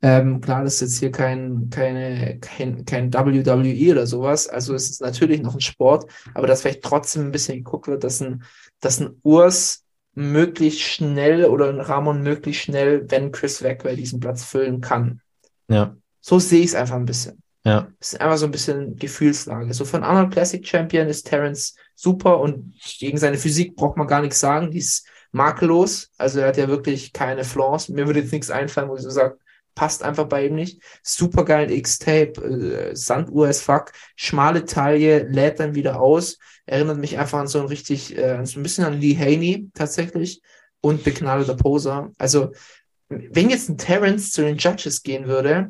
Ähm, klar, das ist jetzt hier kein, keine, kein, kein WWE oder sowas. Also es ist natürlich noch ein Sport, aber dass vielleicht trotzdem ein bisschen geguckt wird, dass ein, dass ein Urs möglichst schnell oder ein Ramon möglichst schnell, wenn Chris weg wäre, diesen Platz füllen kann. Ja, So sehe ich es einfach ein bisschen. ja. Es ist einfach so ein bisschen Gefühlslage. So einen anderen Classic Champion ist Terence super und gegen seine Physik braucht man gar nichts sagen. Die ist makellos. Also er hat ja wirklich keine Flaws. Mir würde jetzt nichts einfallen, wo ich so sage, passt einfach bei ihm nicht. Super geil X-Tape, äh, Sanduhr as fuck, schmale Taille, lädt dann wieder aus. Erinnert mich einfach an so ein richtig, äh, so ein bisschen an Lee Haney tatsächlich und begnadeter Poser. Also wenn jetzt ein Terence zu den Judges gehen würde,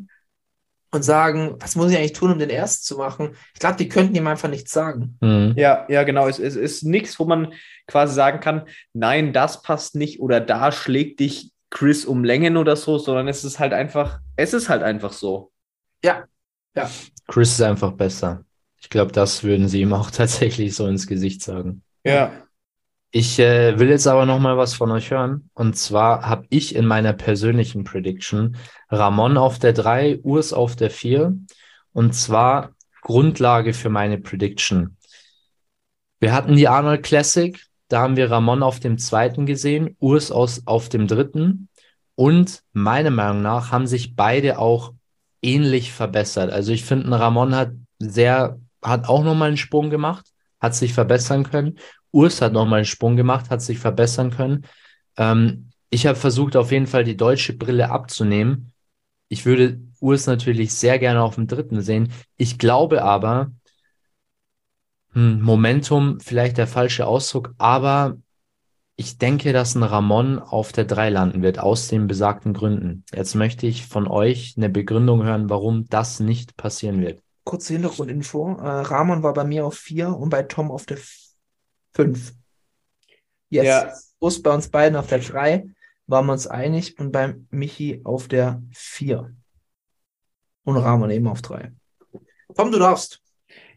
und sagen, was muss ich eigentlich tun, um den ersten zu machen? Ich glaube, die könnten ihm einfach nichts sagen. Mhm. Ja, ja, genau. Es, es ist nichts, wo man quasi sagen kann, nein, das passt nicht oder da schlägt dich Chris um Längen oder so, sondern es ist halt einfach, es ist halt einfach so. Chris ist einfach besser. Ich glaube, das würden sie ihm auch *laughs* tatsächlich so ins Gesicht sagen. Ja. Ich äh, will jetzt aber noch mal was von euch hören. Und zwar habe ich in meiner persönlichen Prediction Ramon auf der 3, Urs auf der 4. Und zwar Grundlage für meine Prediction. Wir hatten die Arnold Classic. Da haben wir Ramon auf dem zweiten gesehen, Urs aus, auf dem dritten. Und meiner Meinung nach haben sich beide auch ähnlich verbessert. Also ich finde, Ramon hat sehr, hat auch nochmal einen Sprung gemacht, hat sich verbessern können. Urs hat nochmal einen Sprung gemacht, hat sich verbessern können. Ähm, ich habe versucht, auf jeden Fall die deutsche Brille abzunehmen. Ich würde Urs natürlich sehr gerne auf dem dritten sehen. Ich glaube aber, Momentum vielleicht der falsche Ausdruck, aber ich denke, dass ein Ramon auf der 3 landen wird, aus den besagten Gründen. Jetzt möchte ich von euch eine Begründung hören, warum das nicht passieren wird. Kurze Hintergrundinfo. Äh, Ramon war bei mir auf 4 und bei Tom auf der 5. Jetzt Ja. ist Urs bei uns beiden auf der 3, waren wir uns einig und bei Michi auf der 4. Und Ramon eben auf 3. Tom, du darfst.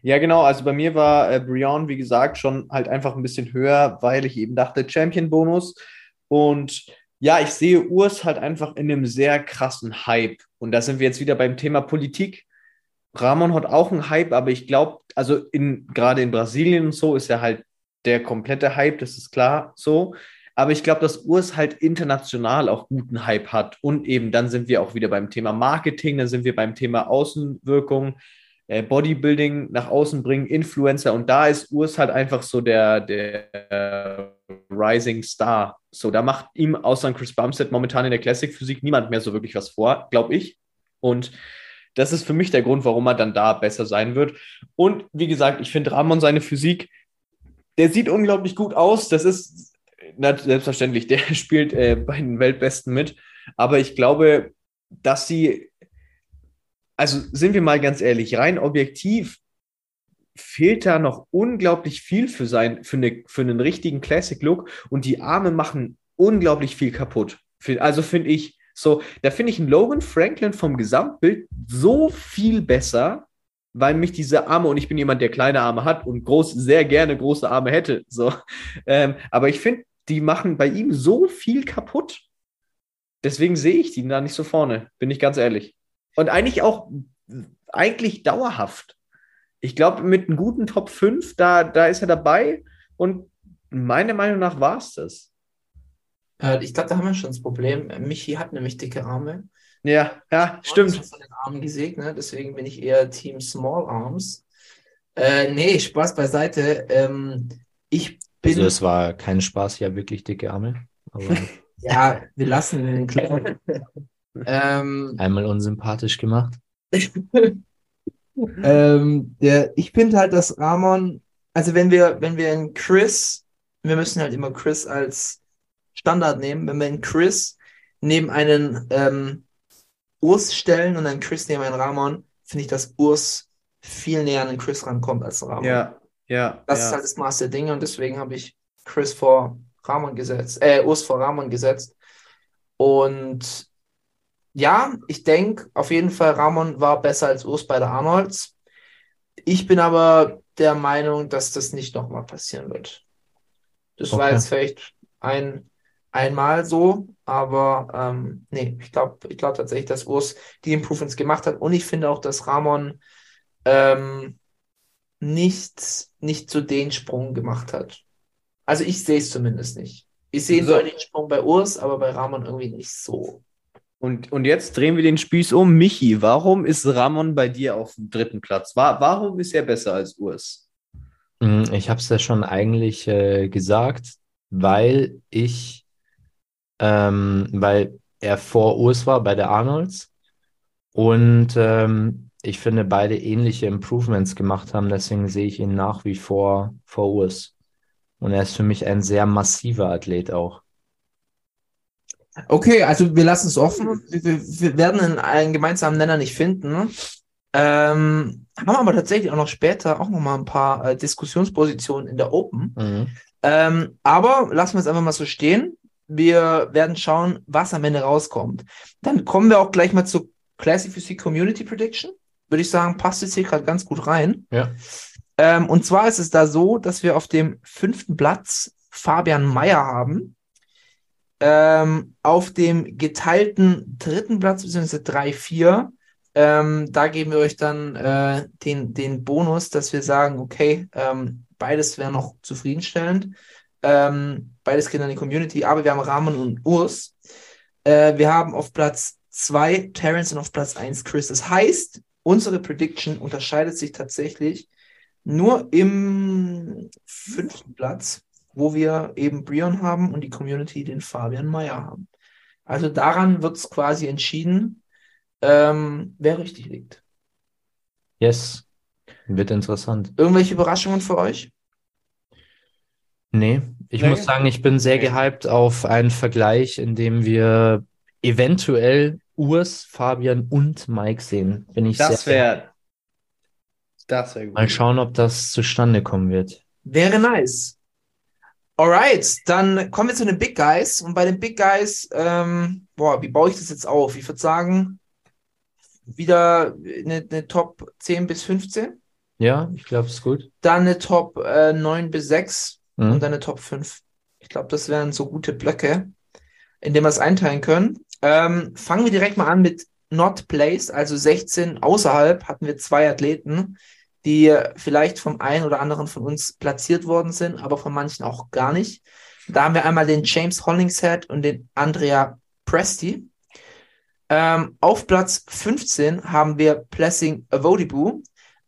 Ja, genau. Also bei mir war äh, Brion, wie gesagt, schon halt einfach ein bisschen höher, weil ich eben dachte, Champion-Bonus. Und ja, ich sehe Urs halt einfach in einem sehr krassen Hype. Und da sind wir jetzt wieder beim Thema Politik. Ramon hat auch einen Hype, aber ich glaube, also in, gerade in Brasilien und so ist er halt der komplette Hype, das ist klar so. Aber ich glaube, dass Urs halt international auch guten Hype hat. Und eben dann sind wir auch wieder beim Thema Marketing, dann sind wir beim Thema Außenwirkung Bodybuilding nach außen bringen, Influencer und da ist Urs halt einfach so der, der Rising Star. So, da macht ihm außer Chris Bumstead momentan in der Classic Physik niemand mehr so wirklich was vor, glaube ich. Und das ist für mich der Grund, warum er dann da besser sein wird. Und wie gesagt, ich finde Ramon seine Physik, der sieht unglaublich gut aus. Das ist na, selbstverständlich, *laughs* der spielt äh, bei den Weltbesten mit. Aber ich glaube, dass sie also sind wir mal ganz ehrlich, rein objektiv fehlt da noch unglaublich viel für, sein, für, eine, für einen richtigen Classic-Look und die Arme machen unglaublich viel kaputt. Also finde ich, so, da finde ich einen Logan Franklin vom Gesamtbild so viel besser, weil mich diese Arme, und ich bin jemand, der kleine Arme hat und groß, sehr gerne große Arme hätte, so. *laughs* Ähm, aber ich finde, die machen bei ihm so viel kaputt. Deswegen sehe ich die da nicht so vorne, bin ich ganz ehrlich. Und eigentlich auch, eigentlich dauerhaft. Ich glaube, mit einem guten Top 5, da, da ist er dabei. Und meiner Meinung nach war es das. Äh, ich glaube, da haben wir schon das Problem. Michi hat nämlich dicke Arme. Ja, ja, Und stimmt. ist von den Armen gesegnet, deswegen bin ich eher Team Small Arms. Äh, nee, Spaß beiseite. Ähm, ich bin. Also es war kein Spaß, ich habe wirklich dicke Arme. Aber *laughs* Ja, wir lassen den klar. *laughs* ähm, einmal unsympathisch gemacht. *laughs* ähm, der, ich finde halt, dass Ramon, also wenn wir, wenn wir einen Chris, wir müssen halt immer Chris als Standard nehmen, wenn wir einen Chris neben einen ähm, Urs stellen und einen Chris neben einen Ramon, finde ich, dass Urs viel näher an den Chris rankommt als Ramon. Ja, ja. Das ja. ist halt das Maß der Dinge und deswegen habe ich Chris vor Ramon gesetzt, äh, Urs vor Ramon gesetzt. Und ja, ich denke auf jeden Fall, Ramon war besser als Urs bei der Arnolds. Ich bin aber der Meinung, dass das nicht nochmal passieren wird. Das war Okay. jetzt vielleicht ein, einmal so, aber ähm, nee, ich glaube ich glaub tatsächlich, dass Urs die Improvements gemacht hat und ich finde auch, dass Ramon ähm, nicht, nicht so den Sprung gemacht hat. Also ich sehe es zumindest nicht. Ich sehe So. so. den Sprung bei Urs, aber bei Ramon irgendwie nicht so. Und, und jetzt drehen wir den Spieß um. Michi, warum ist Ramon bei dir auf dem dritten Platz? Wa warum ist er besser als Urs? Mm, Ich habe es ja schon eigentlich äh, gesagt, weil ich, ähm, weil er vor Urs war bei der Arnolds und ähm, ich finde, beide ähnliche Improvements gemacht haben, deswegen sehe ich ihn nach wie vor vor Urs. Und er ist für mich ein sehr massiver Athlet auch. Okay, also wir lassen es offen. Wir, wir, wir werden einen, einen gemeinsamen Nenner nicht finden. Ähm, haben aber tatsächlich auch noch später auch noch mal ein paar äh, Diskussionspositionen in der Open. Mhm. Ähm, aber lassen wir es einfach mal so stehen. Wir werden schauen, was am Ende rauskommt. Dann kommen wir auch gleich mal zur Classic Physik Community Prediction. Würde ich sagen, passt jetzt hier gerade ganz gut rein. Ja. Ähm, und zwar ist es da so, dass wir auf dem fünften Platz Fabian Meyer haben. Ähm, auf dem geteilten dritten Platz, beziehungsweise 3-4, ähm, da geben wir euch dann äh, den, den Bonus, dass wir sagen, okay, ähm, beides wäre noch zufriedenstellend. Ähm, beides geht an die Community, aber wir haben Rahmen und Urs. Äh, wir haben auf Platz 2 Terrence und auf Platz 1 Chris. Das heißt, unsere Prediction unterscheidet sich tatsächlich nur im fünften Platz, wo wir eben Brion haben und die Community den Fabian Meyer haben. Also daran wird es quasi entschieden, ähm, wer richtig liegt. Yes. Wird interessant. Irgendwelche Überraschungen für euch? Nee, ich Nee. muss sagen, ich bin sehr gehypt auf einen Vergleich, in dem wir eventuell Urs, Fabian und Mike sehen. Bin ich Das sehr wäre. Das wäre gut. Mal schauen, ob das zustande kommen wird. Wäre nice. Alright, dann kommen wir zu den Big Guys. Und bei den Big Guys, ähm, boah, wie baue ich das jetzt auf? Ich würde sagen, wieder eine, eine Top 10 bis 15, Ja, ich glaube, es ist gut. dann eine Top äh, 9 bis 6 Mhm. und dann eine Top 5. Ich glaube, das wären so gute Blöcke, in denen wir es einteilen können. Ähm, fangen wir direkt mal an mit Not Placed, also 16 außerhalb hatten wir zwei Athleten, die vielleicht vom einen oder anderen von uns platziert worden sind, aber von manchen auch gar nicht. Da haben wir einmal den James Hollingshead und den Andrea Presti. Ähm, auf Platz 15 haben wir Blessing Avodibu.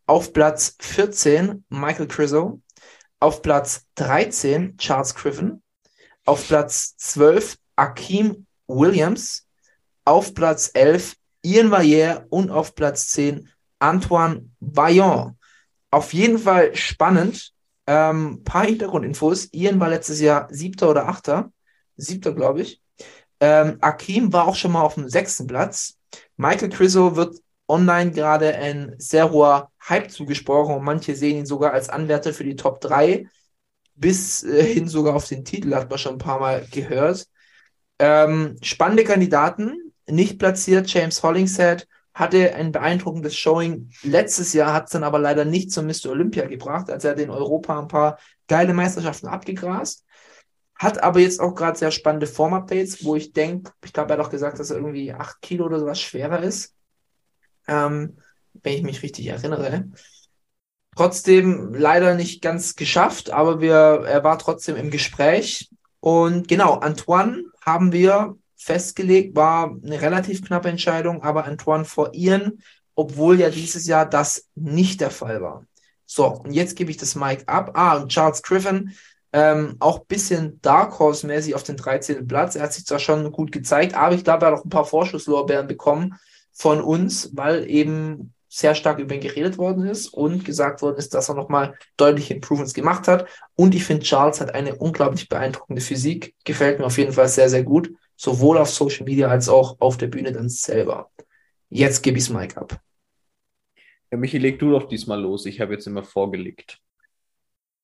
Auf Platz 14 Michael Criso. Auf Platz 13 Charles Griffin. Auf Platz 12 Akeem Williams. Auf Platz 11 Ian Valliere und auf Platz 10 Antoine Vaillant. Auf jeden Fall spannend. Ähm, paar Hintergrundinfos. Ian war letztes Jahr siebter oder achter. Siebter, glaube ich. Ähm, Akeem war auch schon mal auf dem sechsten Platz. Michael Criso wird online gerade ein sehr hoher Hype zugesprochen und manche sehen ihn sogar als Anwärter für die Top 3 bis äh, hin sogar auf den Titel, hat man schon ein paar Mal gehört. Ähm, spannende Kandidaten, nicht platziert, James Hollingshead hatte ein beeindruckendes Showing letztes Jahr, hat es dann aber leider nicht zum Mr. Olympia gebracht, als er in Europa ein paar geile Meisterschaften abgegrast. Hat aber jetzt auch gerade sehr spannende Form-Updates, wo ich denke, ich glaube, er hat auch gesagt, dass er irgendwie 8 Kilo oder sowas schwerer ist. Ähm, wenn ich mich richtig erinnere. Trotzdem leider nicht ganz geschafft, aber wir, er war trotzdem im Gespräch. Und genau, Antoine haben wir festgelegt, war eine relativ knappe Entscheidung, aber Antoine vor Ian, obwohl ja dieses Jahr das nicht der Fall war. So, und jetzt gebe ich das Mic ab. Ah, und Charles Griffin, ähm, auch ein bisschen Dark Horse-mäßig auf den 13. Platz. Er hat sich zwar schon gut gezeigt, aber ich glaube, er hat auch ein paar Vorschusslorbeeren bekommen von uns, weil eben sehr stark über ihn geredet worden ist und gesagt worden ist, dass er nochmal deutliche Improvements gemacht hat. Und ich finde, Charles hat eine unglaublich beeindruckende Physik. Gefällt mir auf jeden Fall sehr, sehr gut. Sowohl auf Social Media als auch auf der Bühne dann selber. Jetzt gebe ich das Mic ab. Ja, Michi, leg du doch diesmal los. Ich habe jetzt immer vorgelegt.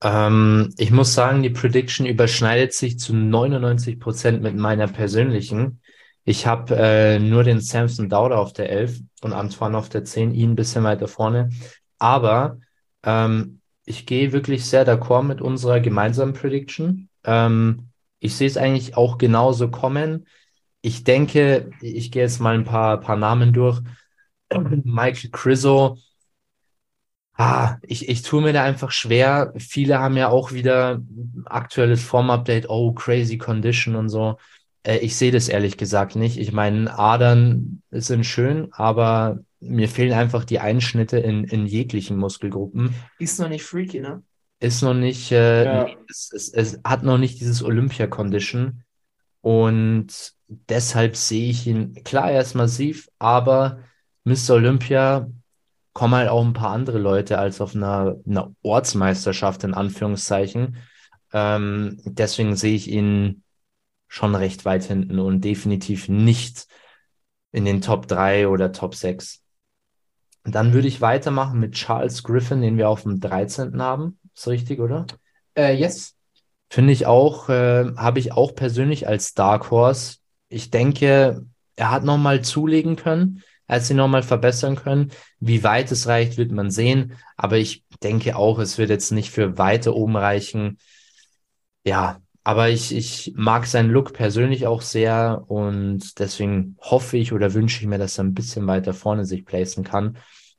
Ähm, ich muss sagen, die Prediction überschneidet sich zu 99 Prozent mit meiner persönlichen. Ich habe äh, nur den Samson Dauder auf der 11 und Antoine auf der 10, ihn ein bisschen weiter vorne. Aber ähm, ich gehe wirklich sehr d'accord mit unserer gemeinsamen Prediction. Ähm, ich sehe es eigentlich auch genauso kommen. Ich denke, ich gehe jetzt mal ein paar, paar Namen durch. *clears throat* Michael Criso, Ah, ich, ich tue mir da einfach schwer. Viele haben ja auch wieder aktuelles Form-Update, oh, crazy condition und so. Äh, ich sehe das ehrlich gesagt nicht. Ich meine, Adern sind schön, aber mir fehlen einfach die Einschnitte in, in jeglichen Muskelgruppen. Ist noch nicht freaky, ne? Ist noch nicht, äh, Ja. es, es, es hat noch nicht dieses Olympia-Condition. Und deshalb sehe ich ihn, klar, er ist massiv, aber Mr. Olympia kommen halt auch ein paar andere Leute als auf einer, einer Ortsmeisterschaft, in Anführungszeichen. Ähm, deswegen sehe ich ihn schon recht weit hinten und definitiv nicht in den Top 3 oder Top 6. Dann würde ich weitermachen mit Charles Griffin, den wir auf dem 13. haben. Ist richtig, oder? Äh, yes. Finde ich auch, äh, habe ich auch persönlich als Dark Horse. Ich denke, er hat nochmal zulegen können, er hat sie nochmal verbessern können. Wie weit es reicht, wird man sehen. Aber ich denke auch, es wird jetzt nicht für weiter oben reichen. Ja, aber ich, ich mag seinen Look persönlich auch sehr und deswegen hoffe ich oder wünsche ich mir, dass er ein bisschen weiter vorne sich placen kann.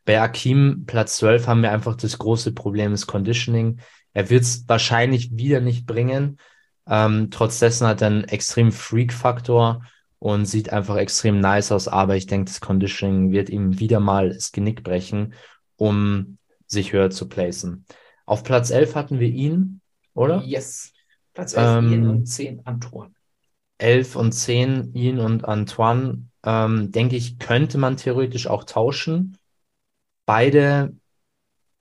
Bei Akim Platz 12 haben wir einfach das große Problem des Conditioning. Er wird es wahrscheinlich wieder nicht bringen. Ähm, trotz dessen hat er einen extremen Freak-Faktor und sieht einfach extrem nice aus. Aber ich denke, das Conditioning wird ihm wieder mal das Genick brechen, um sich höher zu placen. Auf Platz 11 hatten wir ihn, oder? Yes. Platz 11 Ähm, Ian und 10 Antoine. 11 und 10, ihn und Antoine, ähm, denke ich, könnte man theoretisch auch tauschen. Beide,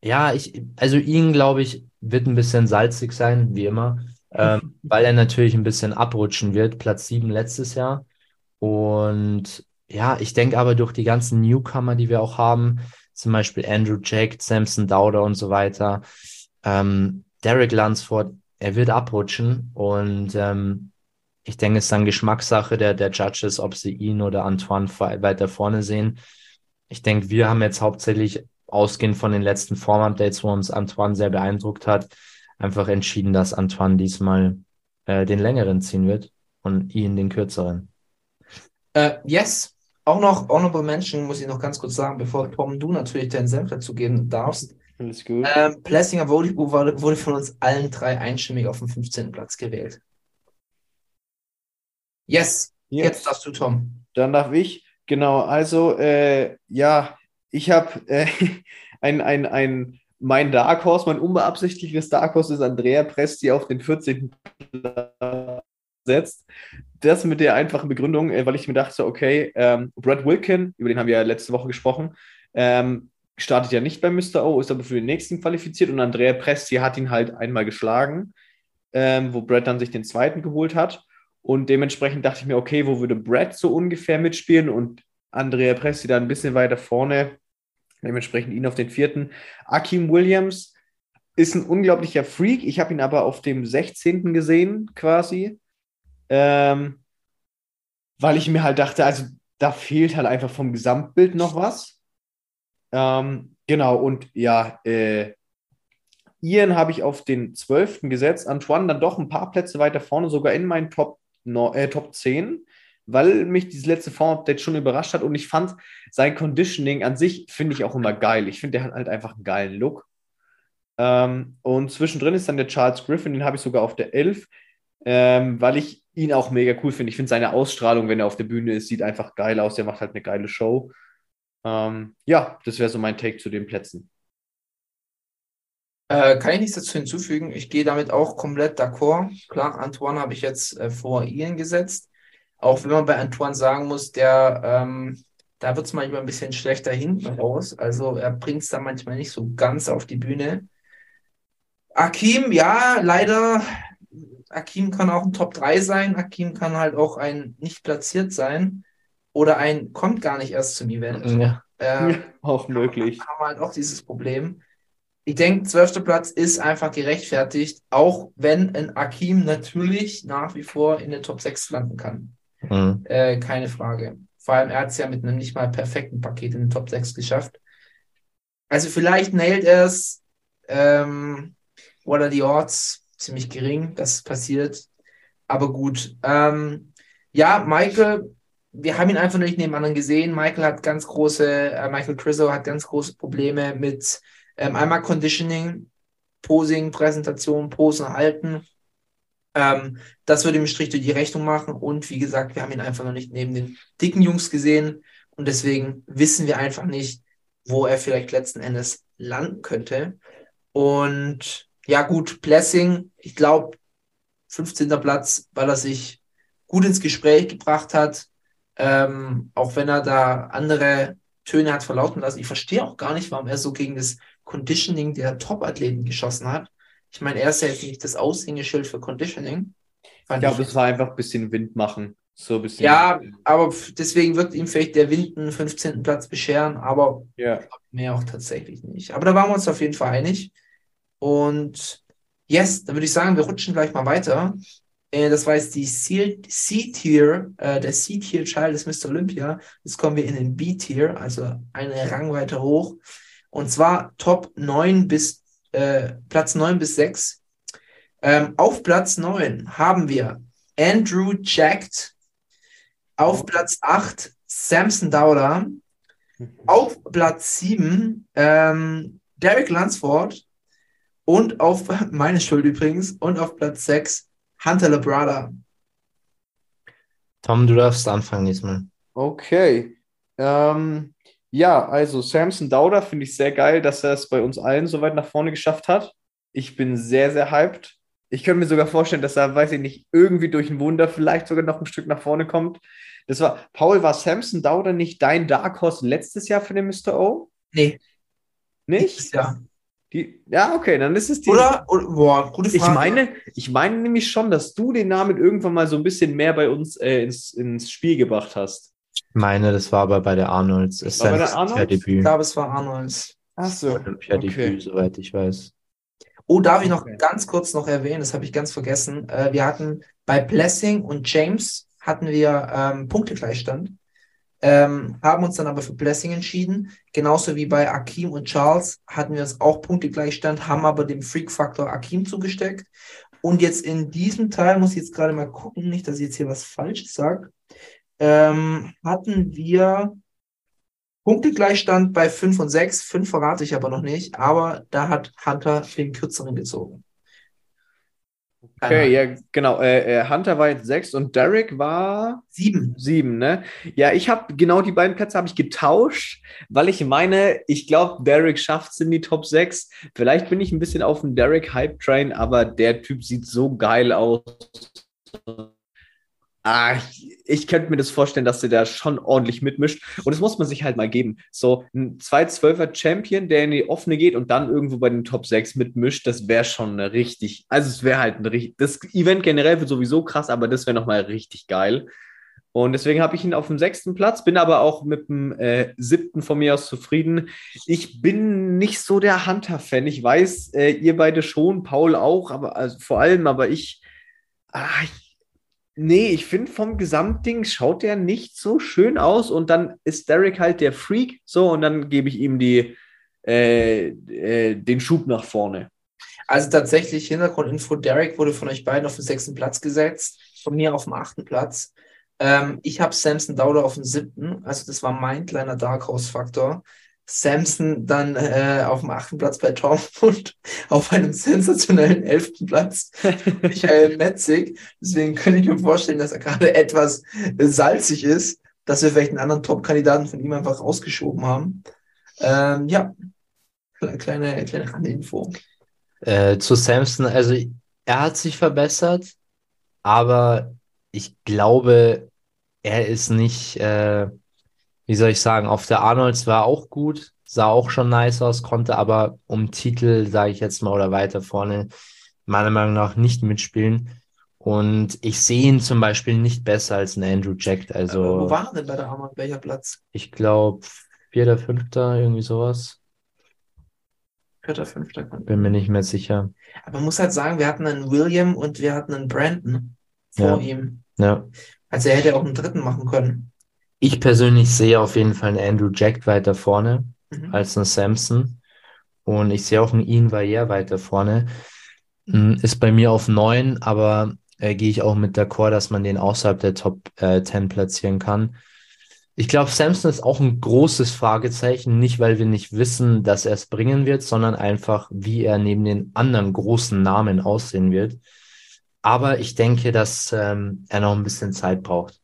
ja, ich, also ihn, glaube ich, wird ein bisschen salzig sein, wie immer, ähm, *laughs* weil er natürlich ein bisschen abrutschen wird. Platz 7 letztes Jahr. Und ja, ich denke aber durch die ganzen Newcomer, die wir auch haben, zum Beispiel Andrew Jack, Samson Dowder und so weiter, ähm, Derek Lunsford, er wird abrutschen und ähm, ich denke, es ist dann Geschmackssache der, der Judges, ob sie ihn oder Antoine weiter vorne sehen. Ich denke, wir haben jetzt hauptsächlich ausgehend von den letzten Form-Updates, wo uns Antoine sehr beeindruckt hat, einfach entschieden, dass Antoine diesmal äh, den längeren ziehen wird und ihn den kürzeren. Äh, yes. Auch noch Honorable Mention muss ich noch ganz kurz sagen, bevor Tom, du natürlich deinen Senf dazu geben darfst. Alles gut. Ähm, Plessinger Volleyball wurde, wurde von uns allen drei einstimmig auf dem 15. Platz gewählt. Yes. Jetzt darfst du, Tom. Dann darf ich. Genau, also äh, ja, ich habe äh, *laughs* ein, ein, ein, mein Dark Horse, mein unbeabsichtigtes Dark Horse ist Andrea Presti auf den 14. Platz setzt. Das mit der einfachen Begründung, äh, weil ich mir dachte, okay, ähm, Brad Wilkin, über den haben wir ja letzte Woche gesprochen, ähm, startet ja nicht bei Mr. O, ist aber für den nächsten qualifiziert und Andrea Presti hat ihn halt einmal geschlagen, ähm, wo Brad dann sich den zweiten geholt hat. Und dementsprechend dachte ich mir, okay, wo würde Brad so ungefähr mitspielen und Andrea Presti da ein bisschen weiter vorne, dementsprechend ihn auf den vierten. Akim Williams ist ein unglaublicher Freak. Ich habe ihn aber auf dem 16. gesehen, quasi. Ähm, weil ich mir halt dachte, also da fehlt halt einfach vom Gesamtbild noch was. Ähm, genau, und ja, äh, Ian habe ich auf den 12. gesetzt, Antoine dann doch ein paar Plätze weiter vorne, sogar in meinen Top, äh, Top 10, weil mich dieses letzte Form-Update schon überrascht hat und ich fand sein Conditioning an sich, finde ich auch immer geil. Ich finde, der hat halt einfach einen geilen Look. Ähm, und zwischendrin ist dann der Charles Griffin, den habe ich sogar auf der 11, ähm, weil ich ihn auch mega cool finde. Ich finde seine Ausstrahlung, wenn er auf der Bühne ist, sieht einfach geil aus. Der macht halt eine geile Show. Ähm, ja, das wäre so mein Take zu den Plätzen. Äh, kann ich nichts dazu hinzufügen. Ich gehe damit auch komplett d'accord. Klar, Antoine habe ich jetzt äh, vor Ian gesetzt. Auch wenn man bei Antoine sagen muss, der, ähm, da wird es manchmal ein bisschen schlechter hinten raus. Also er bringt es da manchmal nicht so ganz auf die Bühne. Akim, ja, leider. Akim kann auch ein Top 3 sein. Akim kann halt auch ein nicht platziert sein. Oder ein kommt gar nicht erst zum Event. Ja. Ähm, *laughs* auch möglich. haben wir halt auch dieses Problem. Ich denke, zwölfter Platz ist einfach gerechtfertigt, auch wenn ein Akim natürlich nach wie vor in den Top 6 landen kann. Mhm. Äh, keine Frage. Vor allem, er hat es ja mit einem nicht mal perfekten Paket in den Top 6 geschafft. Also vielleicht nailt er es. Ähm, oder die Odds ziemlich gering, dass es passiert. Aber gut. Ähm, ja, Michael, wir haben ihn einfach nicht neben anderen gesehen. Michael hat ganz große, äh, Michael Crizzo hat ganz große Probleme mit ähm, einmal Conditioning, Posing, Präsentation, Posen halten. Ähm, das würde ihm Strich durch die Rechnung machen. Und wie gesagt, wir haben ihn einfach noch nicht neben den dicken Jungs gesehen. Und deswegen wissen wir einfach nicht, wo er vielleicht letzten Endes landen könnte. Und ja, gut, Blessing, ich glaube, 15. Platz, weil er sich gut ins Gespräch gebracht hat. Ähm, auch wenn er da andere Töne hat verlauten lassen. Ich verstehe auch gar nicht, warum er so gegen das Conditioning der Top-Athleten geschossen hat. Ich meine, er ist ja jetzt nicht das Aushängeschild für Conditioning. Ich Fand glaube, ich. es war einfach ein bisschen Wind machen. So ein bisschen. Ja, aber deswegen wird ihm vielleicht der Wind einen 15. Platz bescheren, aber Ja. mehr auch tatsächlich nicht. Aber da waren wir uns auf jeden Fall einig. Und yes, dann würde ich sagen, wir rutschen gleich mal weiter. Äh, das war jetzt die C-Tier, äh, der C-Tier-Child des Mr. Olympia. Jetzt kommen wir in den B-Tier, also eine Rang weiter hoch. Und zwar Top 9 bis äh, Platz 9 bis 6. Ähm, auf Platz 9 haben wir Andrew Jacked. Auf Platz 8 Samson Dowler. Auf Platz 7 ähm, Derek Lunsford. Und auf, *laughs* meine Schuld übrigens, und auf Platz 6 Hunter Labrada. Tom, du darfst anfangen diesmal. Okay. Ähm, ja, also Samson Dauder finde ich sehr geil, dass er es bei uns allen so weit nach vorne geschafft hat. Ich bin sehr, sehr hyped. Ich könnte mir sogar vorstellen, dass er, weiß ich nicht, irgendwie durch ein Wunder vielleicht sogar noch ein Stück nach vorne kommt. Das war, Paul, war Samson Dauder nicht dein Dark Horse letztes Jahr für den Mr. O? Nee, Nicht? ja. Die, ja, okay, dann ist es die. Oder? oder boah, gute Ich Frage. meine, ich meine nämlich schon, dass du den Namen irgendwann mal so ein bisschen mehr bei uns äh, ins, ins Spiel gebracht hast. Ich meine, das war aber bei der Arnolds. Es ist War bei sein der Arnolds? ich Olympiadebüt. glaube, es war Arnolds. Ach so. Olympiadebüt, Okay. soweit ich weiß. Oh, darf ich noch Okay. ganz kurz noch erwähnen, das habe ich ganz vergessen. Äh, wir hatten bei Blessing und James hatten wir ähm, Punktegleichstand, ähm, haben uns dann aber für Blessing entschieden. Genauso wie bei Akim und Charles hatten wir es auch Punktegleichstand, haben aber dem Freak-Faktor Akim zugesteckt. Und jetzt in diesem Teil, muss ich jetzt gerade mal gucken, nicht, dass ich jetzt hier was Falsches sage, ähm, hatten wir Punktegleichstand bei 5 und 6. 5 verrate ich aber noch nicht, aber da hat Hunter den kürzeren gezogen. Okay, ja, genau. Äh, äh, Hunter war jetzt sechs und Derek war Sieben. sieben, ne? Ja, ich habe genau die beiden Plätze habe ich getauscht, weil ich meine, ich glaube, Derek schafft es in die Top 6. Vielleicht bin ich ein bisschen auf dem Derek Hype Train, aber der Typ sieht so geil aus. Ah, ich, ich könnte mir das vorstellen, dass der da schon ordentlich mitmischt. Und das muss man sich halt mal geben. So ein 2-12er Champion, der in die offene geht und dann irgendwo bei den Top 6 mitmischt, das wäre schon richtig, also es wäre halt ein richtig, das Event generell wird sowieso krass, aber das wäre nochmal richtig geil. Und deswegen habe ich ihn auf dem sechsten Platz, bin aber auch mit dem äh, siebten von mir aus zufrieden. Ich bin nicht so der Hunter-Fan. Ich weiß, äh, ihr beide schon, Paul auch, aber also vor allem, aber ich, ah, ich Nee, ich finde vom Gesamtding schaut der nicht so schön aus und dann ist Derek halt der Freak, so und dann gebe ich ihm die, äh, äh, den Schub nach vorne. Also tatsächlich, Hintergrundinfo, Derek wurde von euch beiden auf den sechsten Platz gesetzt, von mir auf den achten Platz. Ähm, ich habe Samson Dowder auf den siebten, also das war mein kleiner Dark Horse-Faktor. Samson dann äh, auf dem achten Platz bei Tom und *laughs* auf einem sensationellen elften Platz Michael Metzig. Deswegen könnte ich mir vorstellen, dass er gerade etwas äh, salzig ist, dass wir vielleicht einen anderen Top-Kandidaten von ihm einfach rausgeschoben haben. Ähm, ja, kleine, kleine Randinfo. Äh, zu Samson, also er hat sich verbessert, aber ich glaube, er ist nicht, äh, wie soll ich sagen, auf der Arnolds war auch gut, sah auch schon nice aus, konnte aber um Titel, sage ich jetzt mal, oder weiter vorne, meiner Meinung nach nicht mitspielen. Und ich sehe ihn zum Beispiel nicht besser als ein Andrew Jack. Aber wo Also war er denn bei der Arnold? Welcher Platz? ich glaube, vierter, fünfter, irgendwie sowas. Vierter, fünfter. Bin mir nicht mehr sicher. Aber man muss halt sagen, wir hatten einen William und wir hatten einen Brandon vor Ja. ihm. Ja. Also er hätte auch einen dritten machen können. Ich persönlich sehe auf jeden Fall einen Andrew Jack weiter vorne Mhm. als einen Samson. Und ich sehe auch einen Ian Valliere weiter vorne. Mm, Ist bei mir auf 9, aber äh, gehe ich auch mit d'accord, dass man den außerhalb der Top äh, 10 platzieren kann. Ich glaube, Samson ist auch ein großes Fragezeichen, nicht weil wir nicht wissen, dass er es bringen wird, sondern einfach, wie er neben den anderen großen Namen aussehen wird. Aber ich denke, dass ähm, er noch ein bisschen Zeit braucht.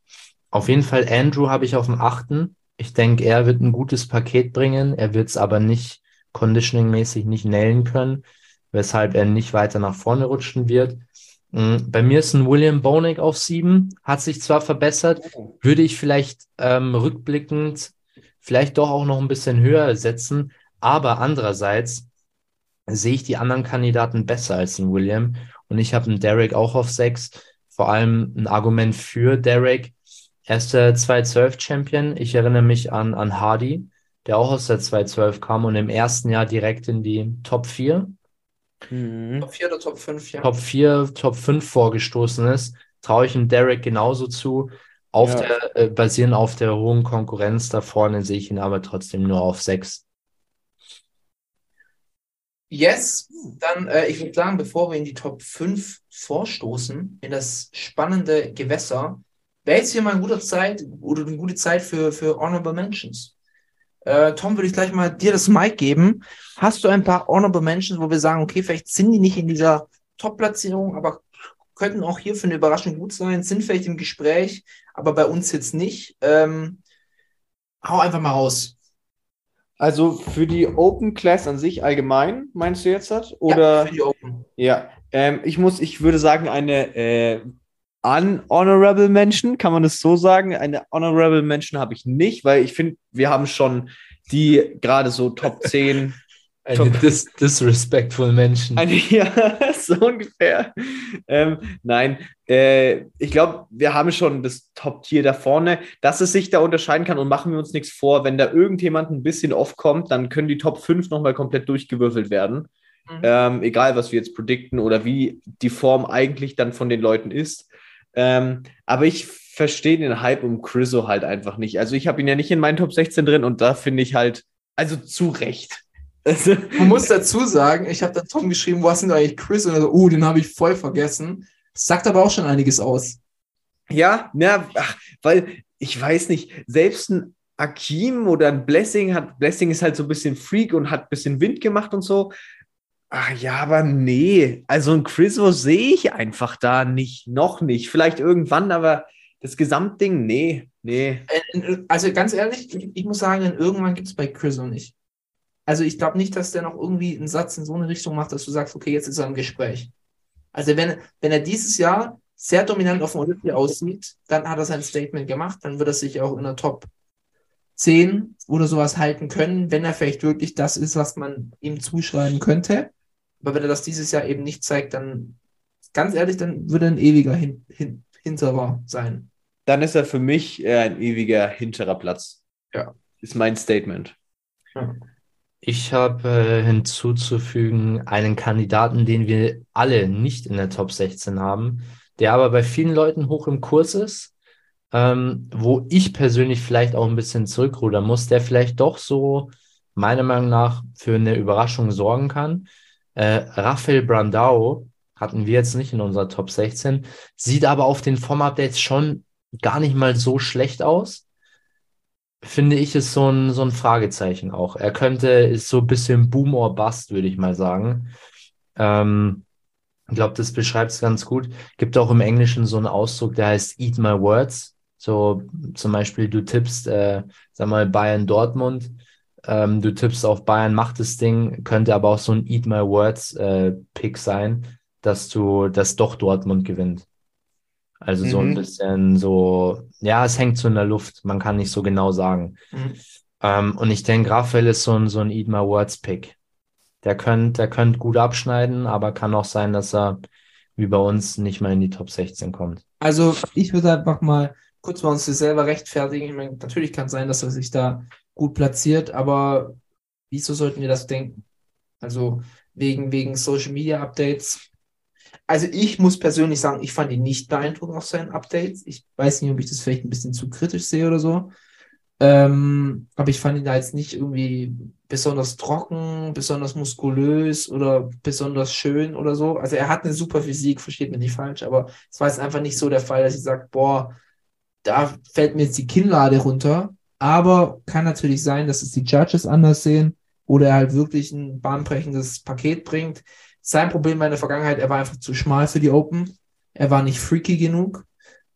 Auf jeden Fall Andrew habe ich auf dem achten. Ich denke, er wird ein gutes Paket bringen. Er wird es aber nicht conditioning-mäßig nicht nailen können, weshalb er nicht weiter nach vorne rutschen wird. Mm, Bei mir ist ein William Bonig auf sieben, hat sich zwar verbessert, würde ich vielleicht ähm, rückblickend vielleicht doch auch noch ein bisschen höher setzen, aber andererseits sehe ich die anderen Kandidaten besser als ein William und ich habe einen Derek auch auf sechs. Vor allem ein Argument für Derek. Er ist der 212-Champion. Ich erinnere mich an, an Hardy, der auch aus der 212 kam und im ersten Jahr direkt in die Top 4, Mhm. Top 4 oder Top 5, ja. Top 4, Top 5 vorgestoßen ist. Traue ich dem Derek genauso zu. Auf Ja. der, äh, basierend auf der hohen Konkurrenz da vorne sehe ich ihn aber trotzdem nur auf 6. Yes, dann, äh, ich würde sagen, bevor wir in die Top 5 vorstoßen, in das spannende Gewässer, wäre jetzt hier mal eine gute Zeit oder eine gute Zeit für, für Honorable Mentions. Äh, Tom, würde ich gleich mal dir das Mic geben. Hast du ein paar Honorable Mentions, wo wir sagen, okay, vielleicht sind die nicht in dieser Top-Platzierung, aber könnten auch hier für eine Überraschung gut sein, sind vielleicht im Gespräch, aber bei uns jetzt nicht. Ähm, hau einfach mal raus. Also für die Open Class an sich allgemein, meinst du jetzt das? Oder? Ja, für die Open. Ja, ähm, ich muss, ich würde sagen, eine äh, unhonorable Mention, kann man das so sagen? Eine honorable Mention habe ich nicht, weil ich finde, wir haben schon die gerade so Top *laughs* 10. Eine Top- dis disrespectful Menschen. Eine, *laughs* ja, so ungefähr. Ähm, nein, äh, ich glaube, wir haben schon das Top-Tier da vorne, dass es sich da unterscheiden kann und machen wir uns nichts vor, wenn da irgendjemand ein bisschen off kommt, dann können die Top 5 nochmal komplett durchgewürfelt werden. Mhm. Ähm, egal, was wir jetzt predikten oder wie die Form eigentlich dann von den Leuten ist. Ähm, aber ich verstehe den Hype um Chriso halt einfach nicht. Also ich habe ihn ja nicht in meinen Top 16 drin und da finde ich halt, also zu Recht. *laughs* Also, Man muss dazu sagen, ich habe da Tom geschrieben, wo hast du denn eigentlich Chris? Und er so, oh, den habe ich voll vergessen. Sagt aber auch schon einiges aus. Ja, ja, ach, weil ich weiß nicht, selbst ein Akim oder ein Blessing hat, Blessing ist halt so ein bisschen Freak und hat ein bisschen Wind gemacht und so. Ach ja, aber nee, also ein Chriso sehe ich einfach da nicht, noch nicht. Vielleicht irgendwann, aber das Gesamtding, nee, nee. Äh, Also ganz ehrlich, ich, muss sagen, irgendwann gibt es bei Chris noch nicht. Also ich glaube nicht, dass der noch irgendwie einen Satz in so eine Richtung macht, dass du sagst, okay, jetzt ist er im Gespräch. Also wenn, wenn er dieses Jahr sehr dominant auf dem Olympia aussieht, dann hat er sein Statement gemacht, dann wird er sich auch in der Top 10 oder sowas halten können, wenn er vielleicht wirklich das ist, was man ihm zuschreiben könnte. Aber wenn er das dieses Jahr eben nicht zeigt, dann ganz ehrlich, dann würde er ein ewiger hin, hin, Hinterer sein. Dann ist er für mich äh, ein ewiger hinterer Platz. Ja. Ist mein Statement. Ich habe äh, hinzuzufügen einen Kandidaten, den wir alle nicht in der Top 16 haben, der aber bei vielen Leuten hoch im Kurs ist, ähm, wo ich persönlich vielleicht auch ein bisschen zurückrudern muss, der vielleicht doch so meiner Meinung nach für eine Überraschung sorgen kann. Äh, Rafael Brandao hatten wir jetzt nicht in unserer Top 16, sieht aber auf den Form-Updates schon gar nicht mal so schlecht aus finde ich, ist so ein, so ein Fragezeichen auch. Er könnte, ist so ein bisschen Boom or Bust, würde ich mal sagen. Ähm, ich glaube, das beschreibt es ganz gut. Gibt auch im Englischen so einen Ausdruck, der heißt Eat My Words. So zum Beispiel, du tippst, äh, sag mal, Bayern Dortmund, ähm, du tippst auf Bayern, macht das Ding, könnte aber auch so ein Eat My Words äh, Pick sein, dass du, dass doch Dortmund gewinnt. Also so ein Mhm. bisschen so, ja, es hängt so in der Luft, man kann nicht so genau sagen. Mhm. Ähm, und ich denke, Raphael ist so ein, so ein Eat My Words Pick. Der könnte, der könnte gut abschneiden, aber kann auch sein, dass er wie bei uns nicht mal in die Top 16 kommt. Also ich würde einfach mal kurz bei uns selber rechtfertigen. Ich meine, natürlich kann es sein, dass er sich da gut platziert, aber wieso sollten wir das denken? Also wegen, wegen Social Media Updates. Also ich muss persönlich sagen, ich fand ihn nicht beeindruckend auf seinen Updates. Ich weiß nicht, ob ich das vielleicht ein bisschen zu kritisch sehe oder so. Ähm, aber ich fand ihn da jetzt nicht irgendwie besonders trocken, besonders muskulös oder besonders schön oder so. Also er hat eine super Physik, versteht mich nicht falsch, aber es war jetzt einfach nicht so der Fall, dass ich sage, boah, da fällt mir jetzt die Kinnlade runter. Aber kann natürlich sein, dass es die Judges anders sehen oder er halt wirklich ein bahnbrechendes Paket bringt. Sein Problem war in der Vergangenheit, er war einfach zu schmal für die Open. Er war nicht freaky genug.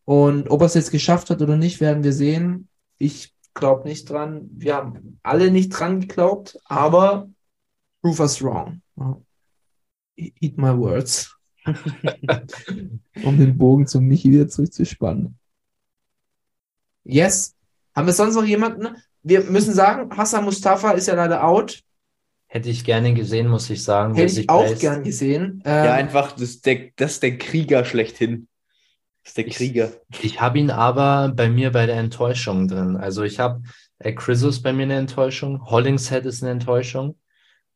Und ob er es jetzt geschafft hat oder nicht, werden wir sehen. Ich glaube nicht dran. Wir haben alle nicht dran geglaubt, aber prove us wrong. Eat my words. *laughs* um den Bogen zum Michi wieder zurückzuspannen. Yes. Haben wir sonst noch jemanden? Wir müssen sagen, Hassan Mustafa ist ja leider out. Hätte ich gerne gesehen, muss ich sagen. Hätte ich auch weiß. gern gesehen. Ja, Ähm, einfach, das ist der, das ist der Krieger schlechthin. Das ist der Ich- Krieger. Ich habe ihn aber bei mir bei der Enttäuschung drin. Also ich habe äh, Chrysos bei mir eine Enttäuschung, Hollingshead ist eine Enttäuschung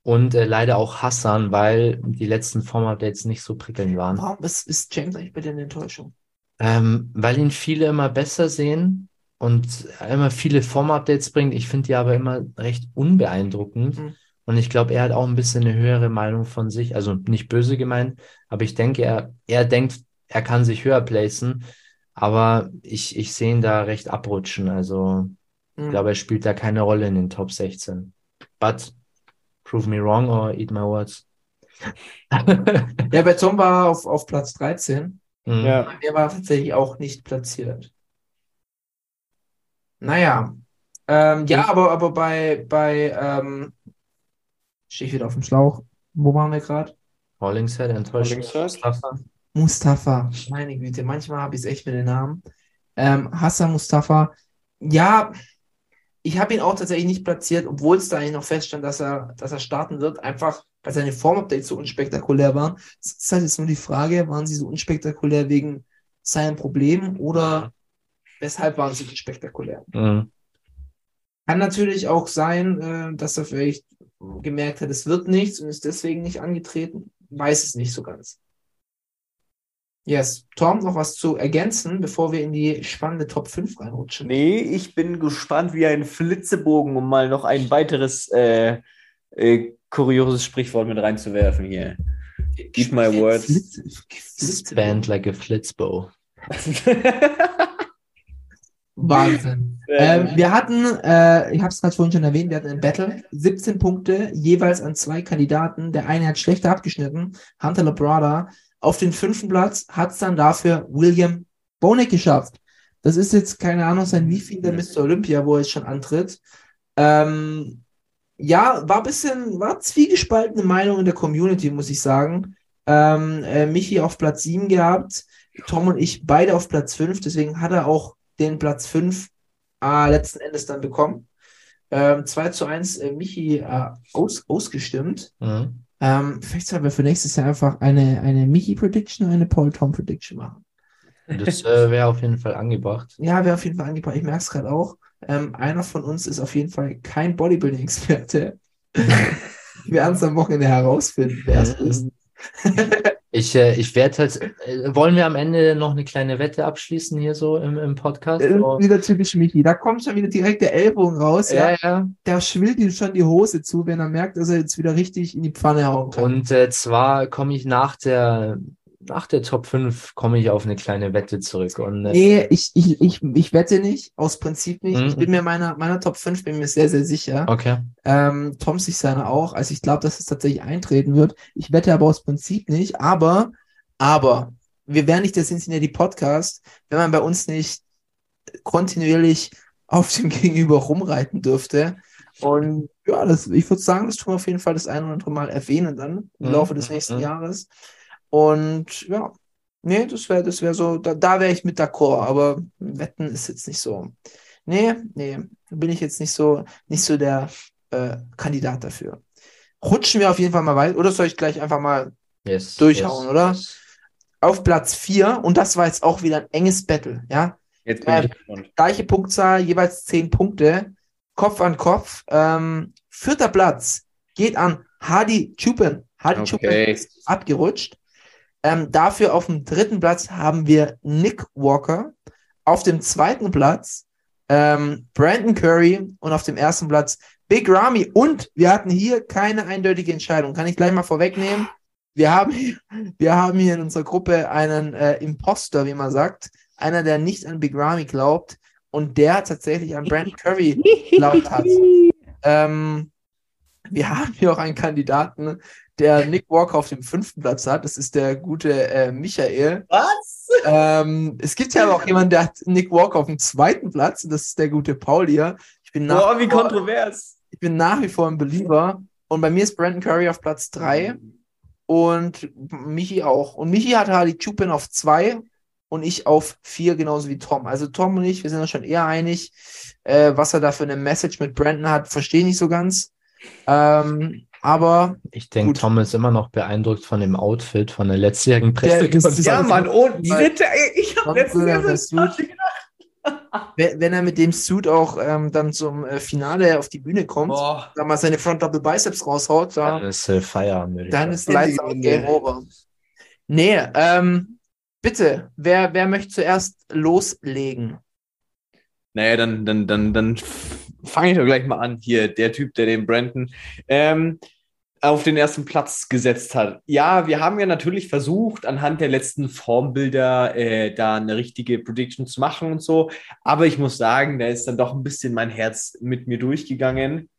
und äh, leider auch Hassan, weil die letzten Form-Updates nicht so prickelnd waren. warum ist, ist James eigentlich bei der Enttäuschung? Ähm, weil ihn viele immer besser sehen und immer viele Form-Updates bringt. Ich finde die aber immer recht unbeeindruckend. Mhm. Und ich glaube, er hat auch ein bisschen eine höhere Meinung von sich. Also nicht böse gemeint, aber ich denke, er, er denkt, er kann sich höher placen. Aber ich, ich sehe ihn da recht abrutschen. Also ich Hm. glaube, er spielt da keine Rolle in den Top 16. But prove me wrong or eat my words. *laughs* Ja, bei Tom war er auf, auf Platz 13. Mhm. Ja. Der war tatsächlich auch nicht platziert. Naja. Ähm, ja, aber, aber bei, bei ähm, stehe ich wieder auf dem Schlauch. Wo waren wir gerade? Hollingshead enttäuscht. Mustafa. Mustafa. Meine Güte, manchmal habe ich es echt mit den Namen. Ähm, Hassan Mustafa. Ja, ich habe ihn auch tatsächlich nicht platziert, obwohl es da eigentlich noch feststand, dass er, dass er starten wird. Einfach, weil seine Formupdates so unspektakulär waren. Es ist halt jetzt nur die Frage, waren sie so unspektakulär wegen seinen Problemen oder weshalb waren sie unspektakulär? Mhm. Kann natürlich auch sein, äh, dass er vielleicht gemerkt hat, es wird nichts und ist deswegen nicht angetreten. Weiß es nicht so ganz. Yes. Tom, noch was zu ergänzen, bevor wir in die spannende Top 5 reinrutschen? Nee, ich bin gespannt wie ein Flitzebogen, um mal noch ein weiteres äh, äh, kurioses Sprichwort mit reinzuwerfen hier. Keep my words. Flitze, Band like a Flitzbow. *laughs* Wahnsinn. Ähm, wir hatten, äh, ich habe es gerade vorhin schon erwähnt, wir hatten ein Battle, 17 Punkte, jeweils an zwei Kandidaten. Der eine hat schlechter abgeschnitten, Hunter Labrada. Auf den fünften Platz hat es dann dafür William Bonek geschafft. Das ist jetzt, keine Ahnung, sein wie der Mr. Olympia, wo er jetzt schon antritt. Ähm, ja, war ein bisschen, war zwiegespaltene Meinung in der Community, muss ich sagen. Ähm, äh, Michi auf Platz 7 gehabt, Tom und ich beide auf Platz 5, deswegen hat er auch den Platz 5 äh, letzten Endes dann bekommen. Ähm, 2 zu 1 äh, Michi äh, aus, ausgestimmt. Mhm. Ähm, vielleicht sollten wir für nächstes Jahr einfach eine, eine Michi-Prediction und eine Paul-Tom-Prediction machen. Das äh, wäre auf jeden Fall angebracht. Ja, wäre auf jeden Fall angebracht. Ich merke es gerade auch. Ähm, einer von uns ist auf jeden Fall kein Bodybuilding-Experte. *laughs* wir werden es am Wochenende herausfinden, wer es ist. *laughs* Ich, äh, ich werde halt, äh, wollen wir am Ende noch eine kleine Wette abschließen hier so im, im Podcast? Äh, wieder typisch Michi. Da kommt schon wieder direkt der Ellbogen raus. Ja. Ja, ja. Der schwillt ihm schon die Hose zu, wenn er merkt, dass er jetzt wieder richtig in die Pfanne hauen kann. Und äh, zwar komme ich nach der, nach der Top 5 komme ich auf eine kleine Wette zurück. Und äh, Nee, ich, ich, ich, ich wette nicht, aus Prinzip nicht. Mhm. Ich bin mir meiner, meiner Top 5 bin mir sehr, sehr sicher. okay. Ähm, Tom sich seiner auch. Also ich glaube, dass es tatsächlich eintreten wird. Ich wette aber aus Prinzip nicht. Aber, aber, wir wären nicht der Cincinnati Podcast, wenn man bei uns nicht kontinuierlich auf dem *laughs* Gegenüber rumreiten dürfte. Und ja, das, ich würde sagen, das tun wir auf jeden Fall das ein oder andere Mal erwähnen dann im Mhm, Laufe des mhm, nächsten mhm. Jahres. Und ja, nee, das wäre, das wäre so, da, da wäre ich mit d'accord, aber Wetten ist jetzt nicht so. Nee, nee, da bin ich jetzt nicht so, nicht so der äh, Kandidat dafür. Rutschen wir auf jeden Fall mal weiter, oder soll ich gleich einfach mal Yes, Durchhauen, yes, oder? yes. auf Platz 4 und das war jetzt auch wieder ein enges Battle, ja? Jetzt bin Äh, ich gespannt. Gleiche Punktzahl, jeweils 10 Punkte, Kopf an Kopf. Ähm, vierter Platz geht an Hadi Chupin. Hadi Chupin Okay. ist abgerutscht. Ähm, dafür auf dem dritten Platz haben wir Nick Walker. Auf dem zweiten Platz ähm, Brandon Curry und auf dem ersten Platz Big Ramy. Und wir hatten hier keine eindeutige Entscheidung. Kann ich gleich mal vorwegnehmen. Wir haben, hier- *laughs* wir haben hier in unserer Gruppe einen äh, Imposter, wie man sagt. Einer, der nicht an Big Ramy glaubt und der tatsächlich an Brandon Curry glaubt hat. *laughs* Ähm, wir haben hier auch einen Kandidaten, der Nick Walker auf dem fünften Platz hat. Das ist der gute äh, Michael. Was? Ähm, es gibt ja aber auch jemanden, der hat Nick Walker auf dem zweiten Platz. Das ist der gute Paul hier. Ich bin nach, Boah, wie vor, kontrovers. ich bin nach wie vor ein Belieber. Und bei mir ist Brandon Curry auf Platz drei und Michi auch. Und Michi hat Harley Chupin auf zwei und ich auf vier, genauso wie Tom. Also Tom und ich, wir sind uns schon eher einig, äh, was er da für eine Message mit Brandon hat, verstehe ich nicht so ganz. Ähm, aber Ich denke. Tom ist immer noch beeindruckt von dem Outfit von der letztjährigen Pressekonferenz. Ja, Mann, dritte, ey, ich hab Sonst letztens gut- *laughs* wenn, er mit dem Suit auch ähm, dann zum äh, Finale auf die Bühne kommt, Boah. da mal seine Front Double Biceps raushaut, da, Dann ist äh, Feierabend. dann ist Lights out Ende Game. Over. Nee, ähm, bitte, wer, wer möchte zuerst loslegen? Naja, dann, dann, dann, dann fange ich doch gleich mal an. Hier, der Typ, der den Brandon ähm, auf den ersten Platz gesetzt hat. Ja, wir haben ja natürlich versucht, anhand der letzten Formbilder äh, da eine richtige Prediction zu machen und so. Aber ich muss sagen, da ist dann doch ein bisschen mein Herz mit mir durchgegangen.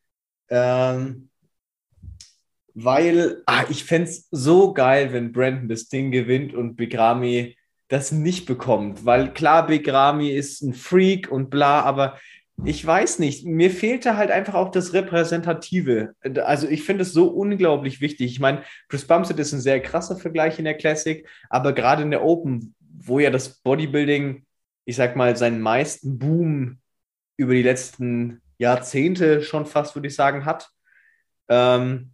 Ähm, weil ah, ich fände es so geil, wenn Brandon das Ding gewinnt und Bigrami das nicht bekommt. Weil klar, Big Ramy ist ein Freak und bla, aber ich weiß nicht, mir fehlte halt einfach auch das Repräsentative. Also ich finde es so unglaublich wichtig. Ich meine, Chris Bumstead ist ein sehr krasser Vergleich in der Classic, aber gerade in der Open, wo ja das Bodybuilding, ich sag mal, seinen meisten Boom über die letzten Jahrzehnte schon fast, würde ich sagen, hat, ähm,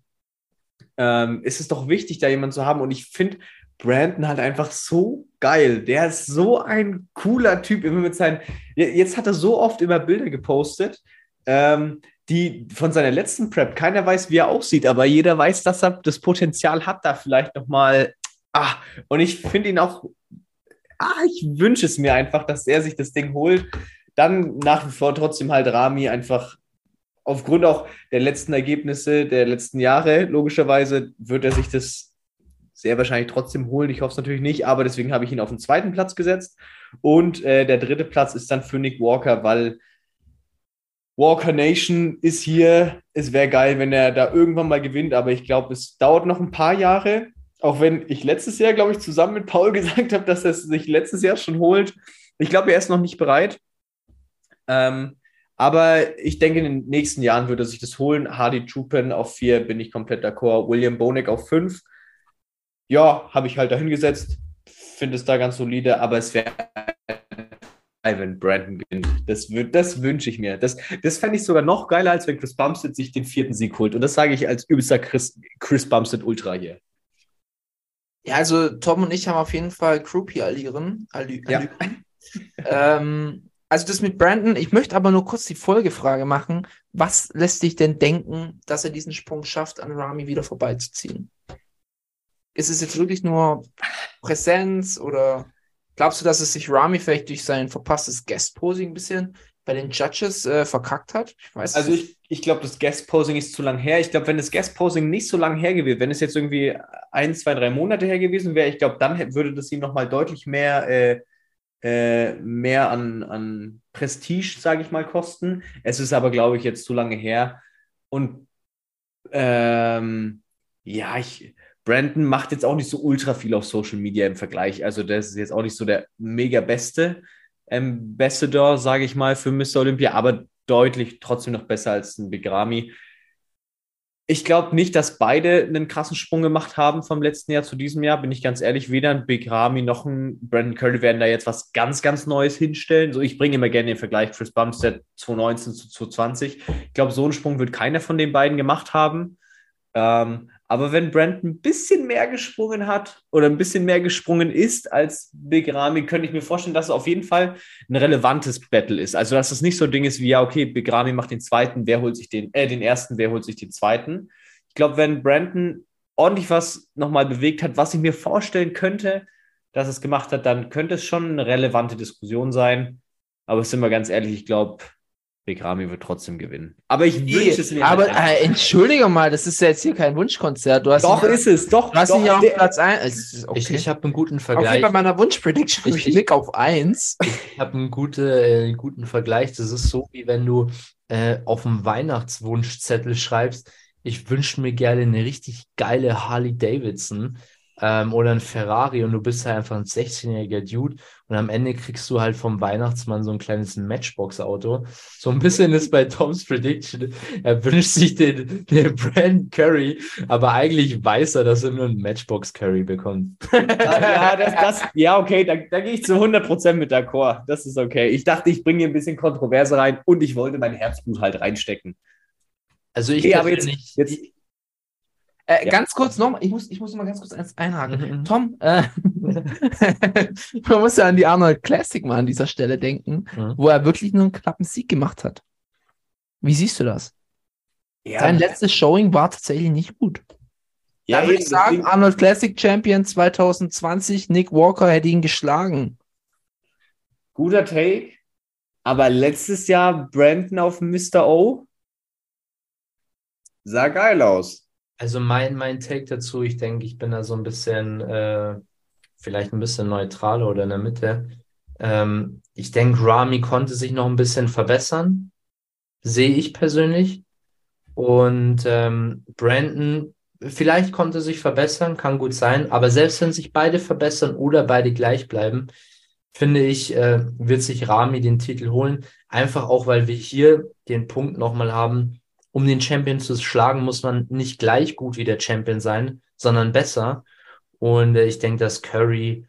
ähm, ist es doch wichtig, da jemanden zu haben. Und ich finde Brandon halt einfach so geil. Der ist so ein cooler Typ, immer mit seinen. Jetzt hat er so oft immer Bilder gepostet, ähm, die von seiner letzten Prep. Keiner weiß, wie er aussieht, aber jeder weiß, dass er das Potenzial hat, da vielleicht nochmal. Ah, und ich finde ihn auch. Ah, ich wünsche es mir einfach, dass er sich das Ding holt. Dann nach wie vor trotzdem halt Rami einfach aufgrund auch der letzten Ergebnisse der letzten Jahre, logischerweise, wird er sich das sehr wahrscheinlich trotzdem holen. Ich hoffe es natürlich nicht, aber deswegen habe ich ihn auf den zweiten Platz gesetzt. Und äh, der dritte Platz ist dann für Nick Walker, weil Walker Nation ist hier. Es wäre geil, wenn er da irgendwann mal gewinnt, aber ich glaube, es dauert noch ein paar Jahre. Auch wenn ich letztes Jahr, glaube ich, zusammen mit Paul *laughs* gesagt habe, dass er es sich letztes Jahr schon holt. Ich glaube, er ist noch nicht bereit. Ähm, aber ich denke, in den nächsten Jahren würde er sich das holen. Hardy Chupen auf vier bin ich komplett d'accord. William Bonek auf fünf. Ja, habe ich halt dahingesetzt. Finde es da ganz solide, aber es wäre wenn Brandon gewinnt. Das, das wünsche ich mir. Das, das fände ich sogar noch geiler, als wenn Chris Bumstead sich den vierten Sieg holt. Und das sage ich als übelster Chris, Chris Bumstead Ultra hier. Ja, also Tom und ich haben auf jeden Fall Groupie-Allüren. Allü ja. ähm, also das mit Brandon, ich möchte aber nur kurz die Folgefrage machen. Was lässt dich denn denken, dass er diesen Sprung schafft, an Rami wieder vorbeizuziehen? Ist es jetzt wirklich nur Präsenz oder glaubst du, dass es sich Rami vielleicht durch sein verpasstes Guest-Posing ein bisschen bei den Judges äh, verkackt hat? Ich weiß also ich, ich glaube, das Guest-Posing ist zu lang her. Ich glaube, wenn das Guest-Posing nicht so lang her gewesen wenn es jetzt irgendwie ein, zwei, drei Monate her gewesen wäre, ich glaube, dann würde das ihm nochmal deutlich mehr äh, äh, mehr an, an Prestige, sage ich mal, kosten. Es ist aber, glaube ich, jetzt zu lange her. Und ähm, ja, ich, Brandon macht jetzt auch nicht so ultra viel auf Social Media im Vergleich. Also, das ist jetzt auch nicht so der mega beste Ambassador, sage ich mal, für Mr. Olympia, aber deutlich trotzdem noch besser als ein Bigrami. Ich glaube nicht, dass beide einen krassen Sprung gemacht haben vom letzten Jahr zu diesem Jahr, bin ich ganz ehrlich. Weder ein Big Ramy noch ein Brandon Curry werden da jetzt was ganz, ganz Neues hinstellen. So, ich bringe immer gerne den Vergleich Chris Bumstead 2019 zu 2020. Ich glaube, so einen Sprung wird keiner von den beiden gemacht haben. Ähm, aber wenn Brent ein bisschen mehr gesprungen hat oder ein bisschen mehr gesprungen ist als Big Ramy, könnte ich mir vorstellen, dass es auf jeden Fall ein relevantes Battle ist. Also, dass es nicht so ein Ding ist wie, ja, okay, Big Ramy macht den zweiten, wer holt sich den, äh, den ersten, wer holt sich den zweiten. Ich glaube, wenn Brandon ordentlich was nochmal bewegt hat, was ich mir vorstellen könnte, dass es gemacht hat, dann könnte es schon eine relevante Diskussion sein. Aber sind wir ganz ehrlich, ich glaube, Begrami wird trotzdem gewinnen. Aber ich wünsche es mir. Aber halt äh, entschuldige mal, das ist ja jetzt hier kein Wunschkonzert. Du hast doch, ist es, doch. Du hast doch, ihn ja auf Platz 1. Okay. Ich, ich habe einen guten Vergleich. Okay, bei meiner Wunschprediction habe ich Nick auf 1. Ich habe einen, gute, äh, guten Vergleich. Das ist so, wie wenn du äh, auf dem Weihnachtswunschzettel schreibst, ich wünsche mir gerne eine richtig geile Harley Davidson ähm, oder ein Ferrari und du bist halt einfach ein 16-jähriger Dude und am Ende kriegst du halt vom Weihnachtsmann so ein kleines Matchbox-Auto. So ein bisschen ist bei Toms Prediction, er wünscht sich den, den Brand Curry, aber eigentlich weiß er, dass er nur ein Matchbox Curry bekommt. ja, das, das, ja, okay, da, da gehe ich zu 100% mit d'accord. Das ist okay. Ich dachte, ich bringe hier ein bisschen Kontroverse rein und ich wollte mein Herzblut halt reinstecken. Also ich okay, aber jetzt, jetzt, äh, ja. Ganz kurz noch, ich muss, ich muss mal ganz kurz eins einhaken. Mhm. mhm. Tom, äh, *laughs* man muss ja an die Arnold Classic mal an dieser Stelle denken, mhm. wo er wirklich nur einen knappen Sieg gemacht hat. Wie siehst du das? Ja. Sein letztes Showing war tatsächlich nicht gut. Ja, da würde ich sagen, Arnold Classic Champion 2020, Nick Walker hätte ihn geschlagen. Guter Take. Aber letztes Jahr Brandon auf Mr. O sah geil aus. Also mein, mein Take dazu, ich denke, ich bin da so ein bisschen, äh, vielleicht ein bisschen neutral oder in der Mitte. Ähm, ich denke, Rami konnte sich noch ein bisschen verbessern, sehe ich persönlich. Und ähm, Brandon vielleicht konnte sich verbessern, kann gut sein, aber selbst wenn sich beide verbessern oder beide gleich bleiben, finde ich, äh, wird sich Rami den Titel holen. Einfach auch, weil wir hier den Punkt nochmal haben, um den Champion zu schlagen, muss man nicht gleich gut wie der Champion sein, sondern besser. Und äh, ich denke, dass Curry,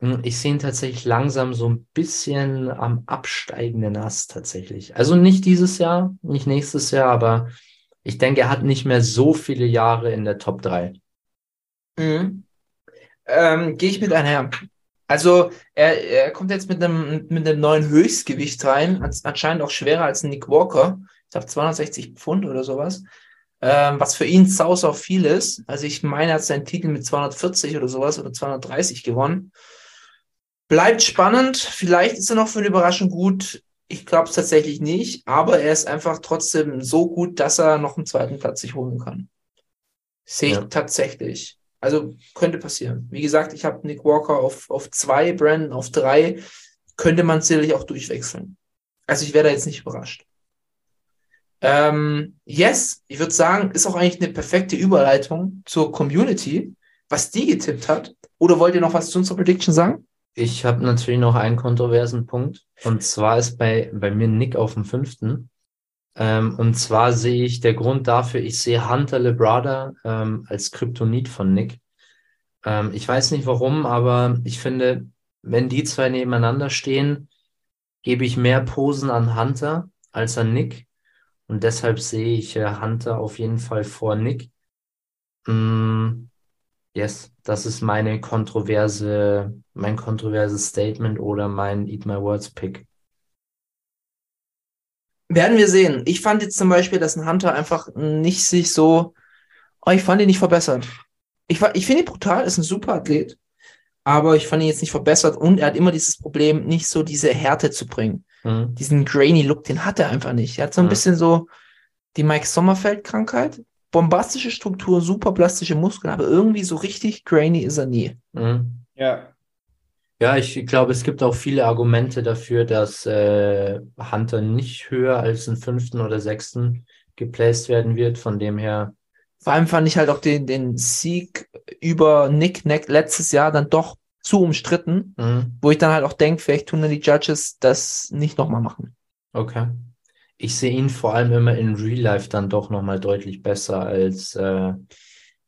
mh, ich sehe ihn tatsächlich langsam so ein bisschen am absteigenden Ast tatsächlich. Also nicht dieses Jahr, nicht nächstes Jahr, aber ich denke, er hat nicht mehr so viele Jahre in der Top 3. Mhm. Ähm, Gehe ich mit einher. Also er, er kommt jetzt mit einem, mit einem neuen Höchstgewicht rein, ans- anscheinend auch schwerer als Nick Walker. Ich glaube 260 Pfund oder sowas. Ähm, was für ihn sau, sau viel ist. Also ich meine, er hat seinen Titel mit 240 oder sowas oder 230 gewonnen. Bleibt spannend. Vielleicht ist er noch für eine Überraschung gut. Ich glaube es tatsächlich nicht, aber er ist einfach trotzdem so gut, dass er noch einen zweiten Platz sich holen kann. Sehe ich Ja. tatsächlich. Also könnte passieren. Wie gesagt, ich habe Nick Walker auf, auf zwei, Brandon auf drei. Könnte man sicherlich auch durchwechseln. Also ich wäre da jetzt nicht überrascht. Ähm, yes, ich würde sagen, ist auch eigentlich eine perfekte Überleitung zur Community, was die getippt hat. Oder wollt ihr noch was zu unserer Prediction sagen? Ich habe natürlich noch einen kontroversen Punkt. Und zwar ist bei, bei mir Nick auf dem fünften. Ähm, und zwar sehe ich der Grund dafür, ich sehe Hunter Lebrada ähm, als Kryptonit von Nick. Ähm, ich weiß nicht warum, aber ich finde, wenn die zwei nebeneinander stehen, gebe ich mehr Posen an Hunter als an Nick. Und deshalb sehe ich äh, Hunter auf jeden Fall vor Nick. Mm, yes, das ist meine kontroverse, mein kontroverses Statement oder mein Eat My Words Pick. Werden wir sehen. Ich fand jetzt zum Beispiel, dass ein Hunter einfach nicht sich so, oh, ich fand ihn nicht verbessert. Ich, ich finde ihn brutal, ist ein super Athlet, aber ich fand ihn jetzt nicht verbessert und er hat immer dieses Problem, nicht so diese Härte zu bringen. Mhm. Diesen grainy Look, den hat er einfach nicht. Er hat so ein Ja. bisschen so die Mike Sommerfeld-Krankheit. Bombastische Struktur, super plastische Muskeln, aber irgendwie so richtig grainy ist er nie. Mhm. Ja. Ja, ich glaube, es gibt auch viele Argumente dafür, dass äh, Hunter nicht höher als einen fünften oder sechsten geplaced werden wird. Von dem her, Vor allem fand ich halt auch den, den Sieg über Nick Neck letztes Jahr dann doch zu umstritten, mhm. wo ich dann halt auch denke, vielleicht tun dann die Judges das nicht nochmal machen. okay. Ich sehe ihn vor allem immer in Real Life dann doch nochmal deutlich besser als, äh,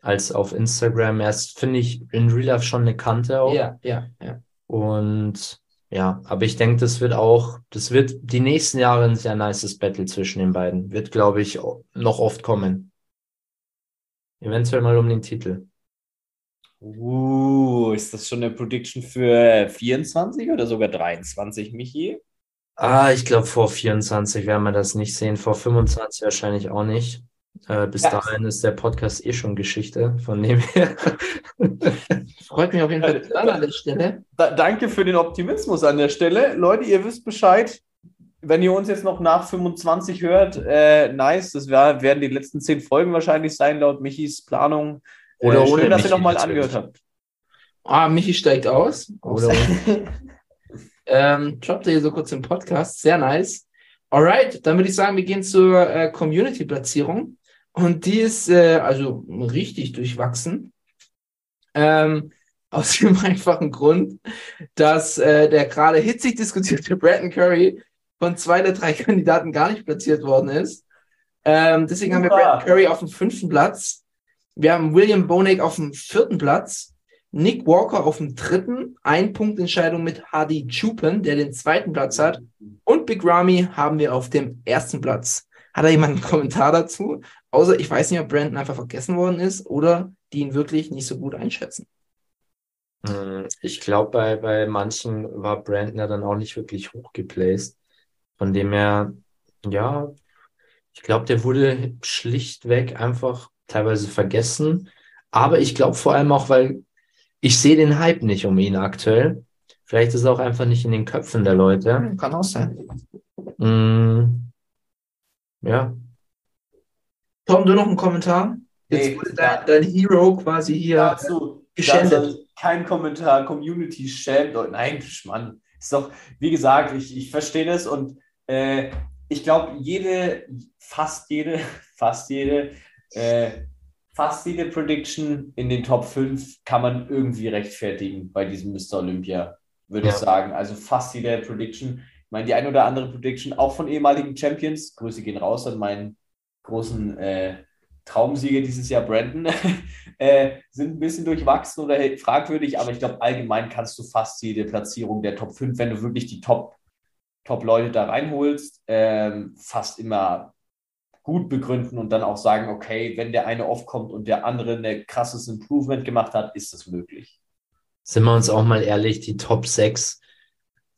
als auf Instagram. Er ist, finde ich, in Real Life schon eine Kante auch. Ja, ja, ja. Und ja, aber ich denke, das wird auch, das wird die nächsten Jahre ein sehr nices Battle zwischen den beiden. Wird, glaube ich, noch oft kommen. Eventuell mal um den Titel. Uh, ist das schon eine Prediction für 24 oder sogar 23, Michi? Ah, ich glaube, vor 24 werden wir das nicht sehen, vor 25 wahrscheinlich auch nicht. Äh, bis Ja. dahin ist der Podcast eh schon Geschichte, von dem her. *laughs* Freut mich auf jeden Fall an der Stelle. Da, danke für den Optimismus an der Stelle. Leute, ihr wisst Bescheid. Wenn ihr uns jetzt noch nach 25 hört, äh, nice. Das wär, werden die letzten 10 Folgen wahrscheinlich sein, laut Michis Planung. Oder äh, ohne schön, dass ihr Michi nochmal angehört habt. Ah, Michi steigt aus. Oder *laughs* ähm, droppt er hier so kurz im Podcast. Sehr nice. Alright, dann würde ich sagen, wir gehen zur äh, Community-Platzierung. Und die ist äh, also richtig durchwachsen. Ähm, aus dem *laughs* einfachen Grund, dass äh, der gerade hitzig diskutierte *laughs* Brandon Curry von zwei der drei Kandidaten gar nicht platziert worden ist. Ähm, deswegen haben wir. Brandon Curry auf dem fünften Platz. Wir haben William Bonek auf dem vierten Platz. Nick Walker auf dem dritten. Ein Punkt Entscheidung mit Hardy Chupen, der den zweiten Platz hat. Und Big Ramy haben wir auf dem ersten Platz. Hat da jemand einen Kommentar dazu? Außer ich weiß nicht, ob Brandon einfach vergessen worden ist oder die ihn wirklich nicht so gut einschätzen. Hm, Ich glaube, bei, bei manchen war Brandon ja dann auch nicht wirklich hochgeplaced. Von dem her, ja, ich glaube, der wurde schlichtweg einfach teilweise vergessen. Aber ich glaube vor allem auch, weil ich sehe den Hype nicht um ihn aktuell. Vielleicht ist er auch einfach nicht in den Köpfen der Leute. Kann auch sein. Hm, ja, Tom, du noch einen Kommentar? Jetzt Nee, wurde dein, dein Hero quasi hier. Dazu, geschändet. dazu kein Kommentar, Community schämt. Leute. Nein, Mann. Ist doch, wie gesagt, ich, ich verstehe das und äh, ich glaube, jede, fast jede, *laughs* fast jede äh, fast jede Prediction in den Top 5 kann man irgendwie rechtfertigen bei diesem Mr. Olympia, würde Ja. ich sagen. Also fast jede Prediction. Ich meine, die ein oder andere Prediction auch von ehemaligen Champions. Grüße gehen raus an meinen großen äh, Traumsieger dieses Jahr, Brandon. *laughs* äh, sind ein bisschen durchwachsen oder fragwürdig, aber ich glaube, allgemein kannst du fast jede Platzierung der Top 5, wenn du wirklich die Top, Top Leute da reinholst, ähm, fast immer gut begründen und dann auch sagen, okay, wenn der eine aufkommt und der andere ein krasses Improvement gemacht hat, ist das möglich. Sind wir uns auch mal ehrlich, die Top 6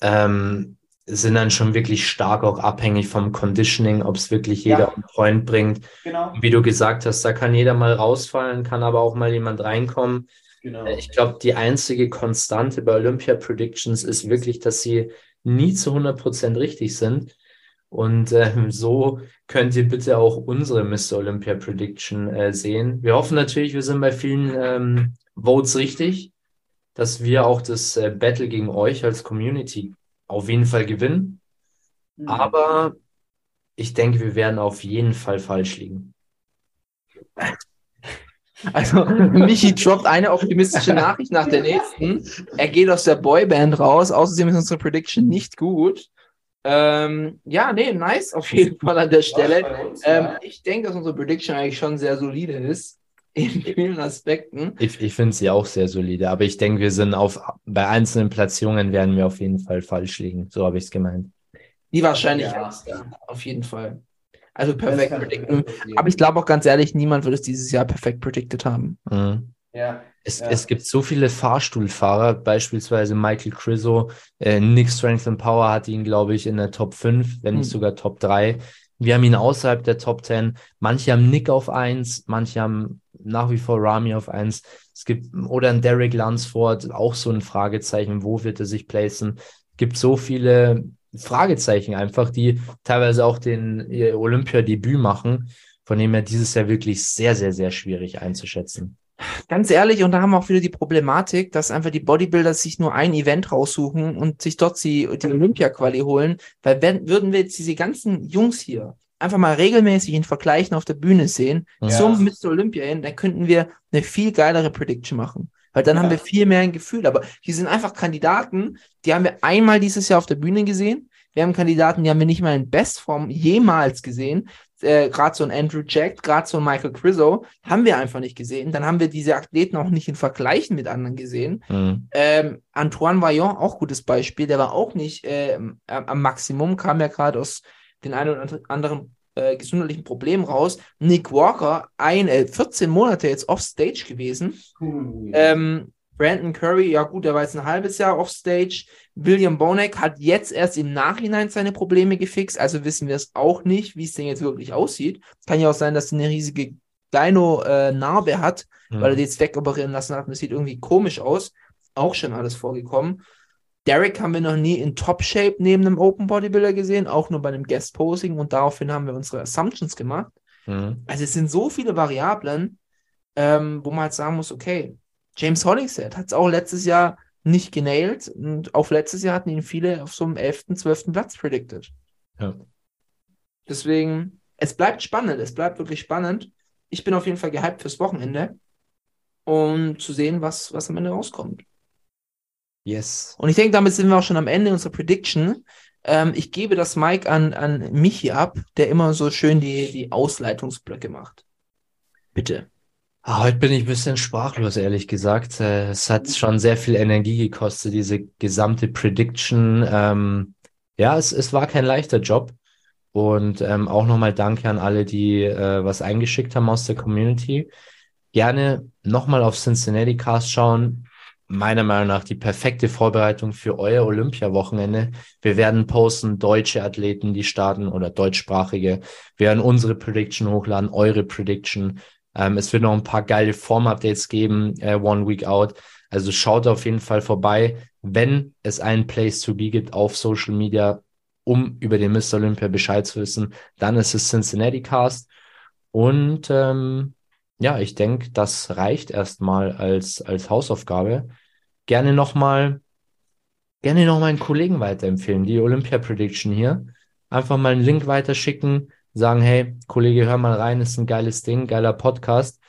ähm, sind dann schon wirklich stark auch abhängig vom Conditioning, ob es wirklich jeder Ja. on point bringt. Genau, Wie du gesagt hast, da kann jeder mal rausfallen, kann aber auch mal jemand reinkommen. genau. Äh, Ich glaube, die einzige Konstante bei Olympia Predictions ist wirklich, dass sie nie zu 100% richtig sind. Und ähm, so könnt ihr bitte auch unsere Mr. Olympia Prediction äh, sehen. Wir hoffen natürlich, wir sind bei vielen ähm, Votes richtig, dass wir auch das äh, Battle gegen euch als Community auf jeden Fall gewinnen. Mhm. Aber ich denke, wir werden auf jeden Fall falsch liegen. *laughs* Also, Michi droppt eine optimistische Nachricht nach der nächsten. Er geht aus der Boyband raus. Außerdem ist unsere Prediction nicht gut. Ähm, ja, nee, nice auf jeden Fall an der Stelle. Uns, Ähm, ja. ich denke, dass unsere Prediction eigentlich schon sehr solide ist. In vielen Aspekten. Ich, ich finde sie auch sehr solide, aber ich denke, wir sind auf, bei einzelnen Platzierungen werden wir auf jeden Fall falsch liegen. So habe ich es gemeint. Die Wahrscheinlichkeit Ja. da. Auf jeden Fall. Also perfekt passieren. Aber ich glaube auch ganz ehrlich, niemand wird es dieses Jahr perfekt predicted haben. Mhm. Ja. Es, Ja. es gibt so viele Fahrstuhlfahrer, beispielsweise Michael Criso, äh, Nick Strength and Power hat ihn, glaube ich, in der Top 5, wenn nicht Hm. sogar Top 3. Wir haben ihn außerhalb der Top 10. Manche haben Nick auf 1, manche haben nach wie vor Rami auf 1. Es gibt, oder ein Derek Lunsford, auch so ein Fragezeichen, wo wird er sich placen? Es gibt so viele Fragezeichen einfach, die teilweise auch den Olympiadebüt machen, von dem her dieses Jahr wirklich sehr, sehr, sehr schwierig einzuschätzen. Ganz ehrlich, und da haben wir auch wieder die Problematik, dass einfach die Bodybuilder sich nur ein Event raussuchen und sich dort die, die Olympia-Quali holen. Weil wenn, würden wir jetzt diese ganzen Jungs hier einfach mal regelmäßig in Vergleichen auf der Bühne sehen, Ja. zum Mr. Olympia hin, dann könnten wir eine viel geilere Prediction machen. Weil dann Ja. haben wir viel mehr ein Gefühl. Aber die sind einfach Kandidaten, die haben wir einmal dieses Jahr auf der Bühne gesehen. Wir haben Kandidaten, die haben wir nicht mal in Bestform jemals gesehen. Äh, gerade so ein Andrew Jack, gerade so ein Michael Criso, haben wir einfach nicht gesehen. Dann haben wir diese Athleten auch nicht in Vergleichen mit anderen gesehen. Mhm. Ähm, Antoine Vaillant, auch gutes Beispiel, der war auch nicht ähm, am Maximum, kam ja gerade aus den einen oder anderen äh, gesundheitlichen Problemen raus. Nick Walker, ein, äh, 14 Monate jetzt offstage gewesen. Ähm, Brandon Curry, ja gut, der war jetzt ein halbes Jahr offstage. William Bonek hat jetzt erst im Nachhinein seine Probleme gefixt, also wissen wir es auch nicht, wie es denn jetzt wirklich aussieht. Kann ja auch sein, dass er eine riesige Dino-Narbe hat, weil er die jetzt wegoperieren lassen hat und das sieht irgendwie komisch aus. Auch schon alles vorgekommen. Derek haben wir noch nie in Top-Shape neben einem Open Bodybuilder gesehen, auch nur bei einem Guest-Posing und daraufhin haben wir unsere Assumptions gemacht. Mhm. Also es sind so viele Variablen, ähm, wo man halt sagen muss, okay, James Hollingshead hat es auch letztes Jahr nicht genailt und auf letztes Jahr hatten ihn viele auf so einem 11., 12. Platz predicted. Ja. Deswegen, es bleibt spannend, es bleibt wirklich spannend. Ich bin auf jeden Fall gehypt fürs Wochenende und zu sehen, was, was am Ende rauskommt. Yes. Und ich denke, damit sind wir auch schon am Ende unserer Prediction. Ähm, ich gebe das Mic an, an Michi ab, der immer so schön die, die Ausleitungsblöcke macht. Bitte. Ah, heute bin ich ein bisschen sprachlos, ehrlich gesagt. Äh, Es hat schon sehr viel Energie gekostet, diese gesamte Prediction. Ähm, ja, es, es war kein leichter Job. Und ähm, auch nochmal danke an alle, die äh, was eingeschickt haben aus der Community. Gerne nochmal auf Cincinnati Cast schauen. Meiner Meinung nach die perfekte Vorbereitung für euer Olympia-Wochenende. Wir werden posten deutsche Athleten, die starten oder deutschsprachige. Wir werden unsere Prediction hochladen, eure Prediction. Ähm, es wird noch ein paar geile Form-Updates geben, äh, One Week Out. Also schaut auf jeden Fall vorbei, wenn es einen Place to be gibt auf Social Media, um über den Mr. Olympia Bescheid zu wissen, dann ist es Cincinnati Cast. Und ähm, ja, ich denke, das reicht erstmal als, als Hausaufgabe. Gerne nochmal, gerne noch mal einen Kollegen weiterempfehlen, die Olympia Prediction hier. Einfach mal einen Link weiterschicken, sagen, hey, Kollege, hör mal rein, ist ein geiles Ding, geiler Podcast.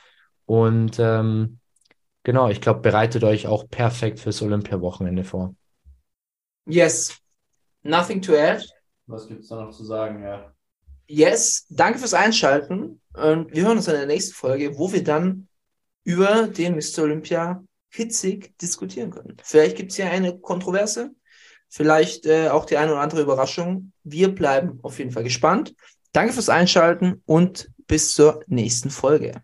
Und ähm, genau, ich glaube, bereitet euch auch perfekt fürs Olympiawochenende vor. Yes. Nothing to add. Was gibt es da noch zu sagen? Ja. Yes. Danke fürs Einschalten. Und wir hören uns in der nächsten Folge, wo wir dann über den Mr. Olympia hitzig diskutieren können. Vielleicht gibt es hier eine Kontroverse, vielleicht äh, auch die eine oder andere Überraschung. Wir bleiben auf jeden Fall gespannt. Danke fürs Einschalten und bis zur nächsten Folge.